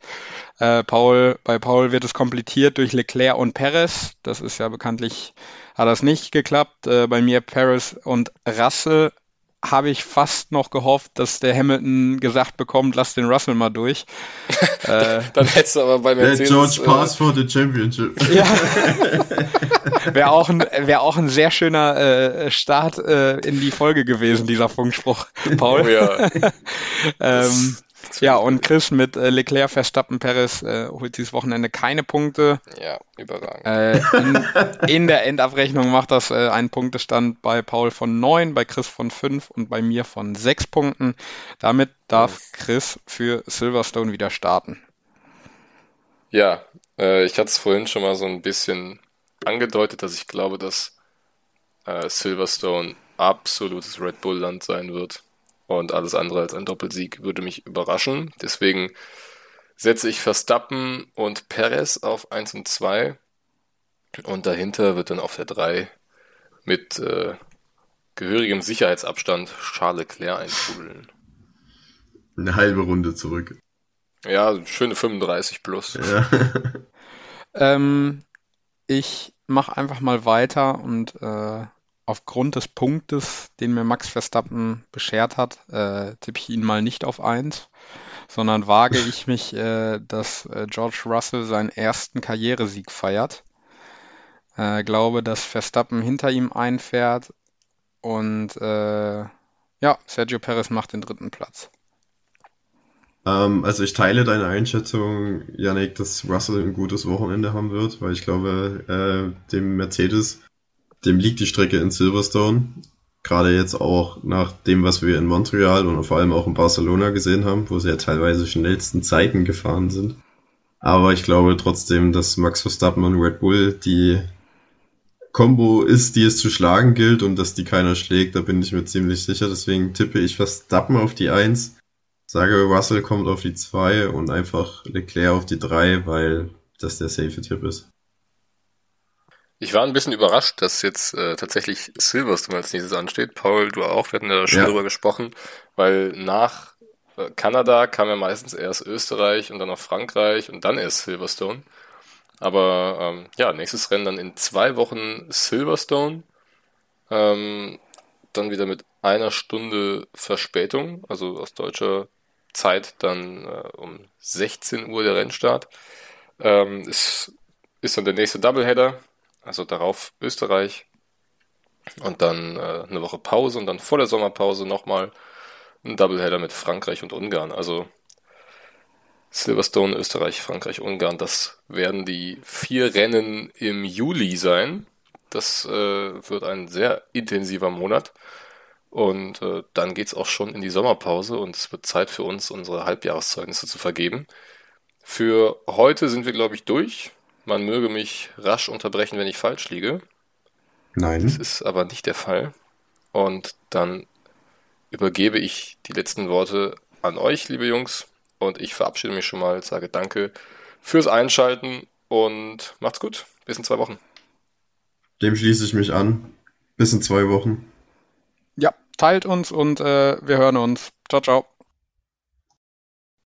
Äh, Paul, bei Paul wird es komplettiert durch Leclerc und Perez. Das ist ja bekanntlich, hat das nicht geklappt. Äh, bei mir Perez und Russell habe ich fast noch gehofft, dass der Hamilton gesagt bekommt, lass den Russell mal durch. äh, Dann hättest du aber bei Let Mercedes. George äh, pass for the championship. Ja. Wäre auch ein, wäre auch ein sehr schöner äh, Start äh, in die Folge gewesen, dieser Funkspruch, Paul. Oh ja. ähm, ja, und Chris mit äh, Leclerc, Verstappen, Perez äh, holt dieses Wochenende keine Punkte. Ja, überragend. Äh, in, in der Endabrechnung macht das äh, einen Punktestand bei Paul von 9, bei Chris von 5 und bei mir von 6 Punkten. Damit darf Chris für Silverstone wieder starten. Ja, äh, ich hatte es vorhin schon mal so ein bisschen angedeutet, dass ich glaube, dass äh, Silverstone absolutes Red Bull-Land sein wird. Und alles andere als ein Doppelsieg würde mich überraschen. Deswegen setze ich Verstappen und Perez auf 1 und 2. Und dahinter wird dann auf der 3 mit äh, gehörigem Sicherheitsabstand Charles Leclerc eintrudeln. Eine halbe Runde zurück. Ja, schöne 35 plus. Ja. Ähm, ich mache einfach mal weiter und äh, aufgrund des Punktes, den mir Max Verstappen beschert hat, äh, tippe ich ihn mal nicht auf 1, sondern wage ich mich, äh, dass äh, George Russell seinen ersten Karrieresieg feiert. Äh, glaube, dass Verstappen hinter ihm einfährt und äh, ja, Sergio Perez macht den dritten Platz. Ähm, also ich teile deine Einschätzung, Yannick, dass Russell ein gutes Wochenende haben wird, weil ich glaube, äh, dem Mercedes, dem liegt die Strecke in Silverstone. Gerade jetzt auch nach dem, was wir in Montreal und vor allem auch in Barcelona gesehen haben, wo sie ja teilweise schnellsten Zeiten gefahren sind. Aber ich glaube trotzdem, dass Max Verstappen und Red Bull die Combo ist, die es zu schlagen gilt und dass die keiner schlägt, da bin ich mir ziemlich sicher. Deswegen tippe ich Verstappen auf die 1 sage, Russell kommt auf die 2 und einfach Leclerc auf die 3, weil das der safe Tipp ist. Ich war ein bisschen überrascht, dass jetzt äh, tatsächlich Silverstone als nächstes ansteht. Paul, du auch, wir hatten ja schon Ja. drüber gesprochen, weil nach äh, Kanada kam ja meistens erst Österreich und dann noch Frankreich und dann erst Silverstone. Aber ähm, ja, nächstes Rennen dann in zwei Wochen Silverstone. Ähm, dann wieder mit einer Stunde Verspätung, also aus deutscher Zeit dann äh, um 16 Uhr der Rennstart. Ähm, es ist dann der nächste Doubleheader, also darauf Österreich und dann äh, eine Woche Pause und dann vor der Sommerpause nochmal ein Doubleheader mit Frankreich und Ungarn. Also Silverstone, Österreich, Frankreich, Ungarn, das werden die vier Rennen im Juli sein. Das äh, wird ein sehr intensiver Monat. Und äh, dann geht's auch schon in die Sommerpause und es wird Zeit für uns, unsere Halbjahreszeugnisse zu vergeben. Für heute sind wir, glaube ich, durch. Man möge mich rasch unterbrechen, wenn ich falsch liege. Nein. Das ist aber nicht der Fall. Und dann übergebe ich die letzten Worte an euch, liebe Jungs. Und ich verabschiede mich schon mal, sage Danke fürs Einschalten und macht's gut. Bis in zwei Wochen. Dem schließe ich mich an. Bis in zwei Wochen. Ja, teilt uns und äh, wir hören uns. Ciao, ciao.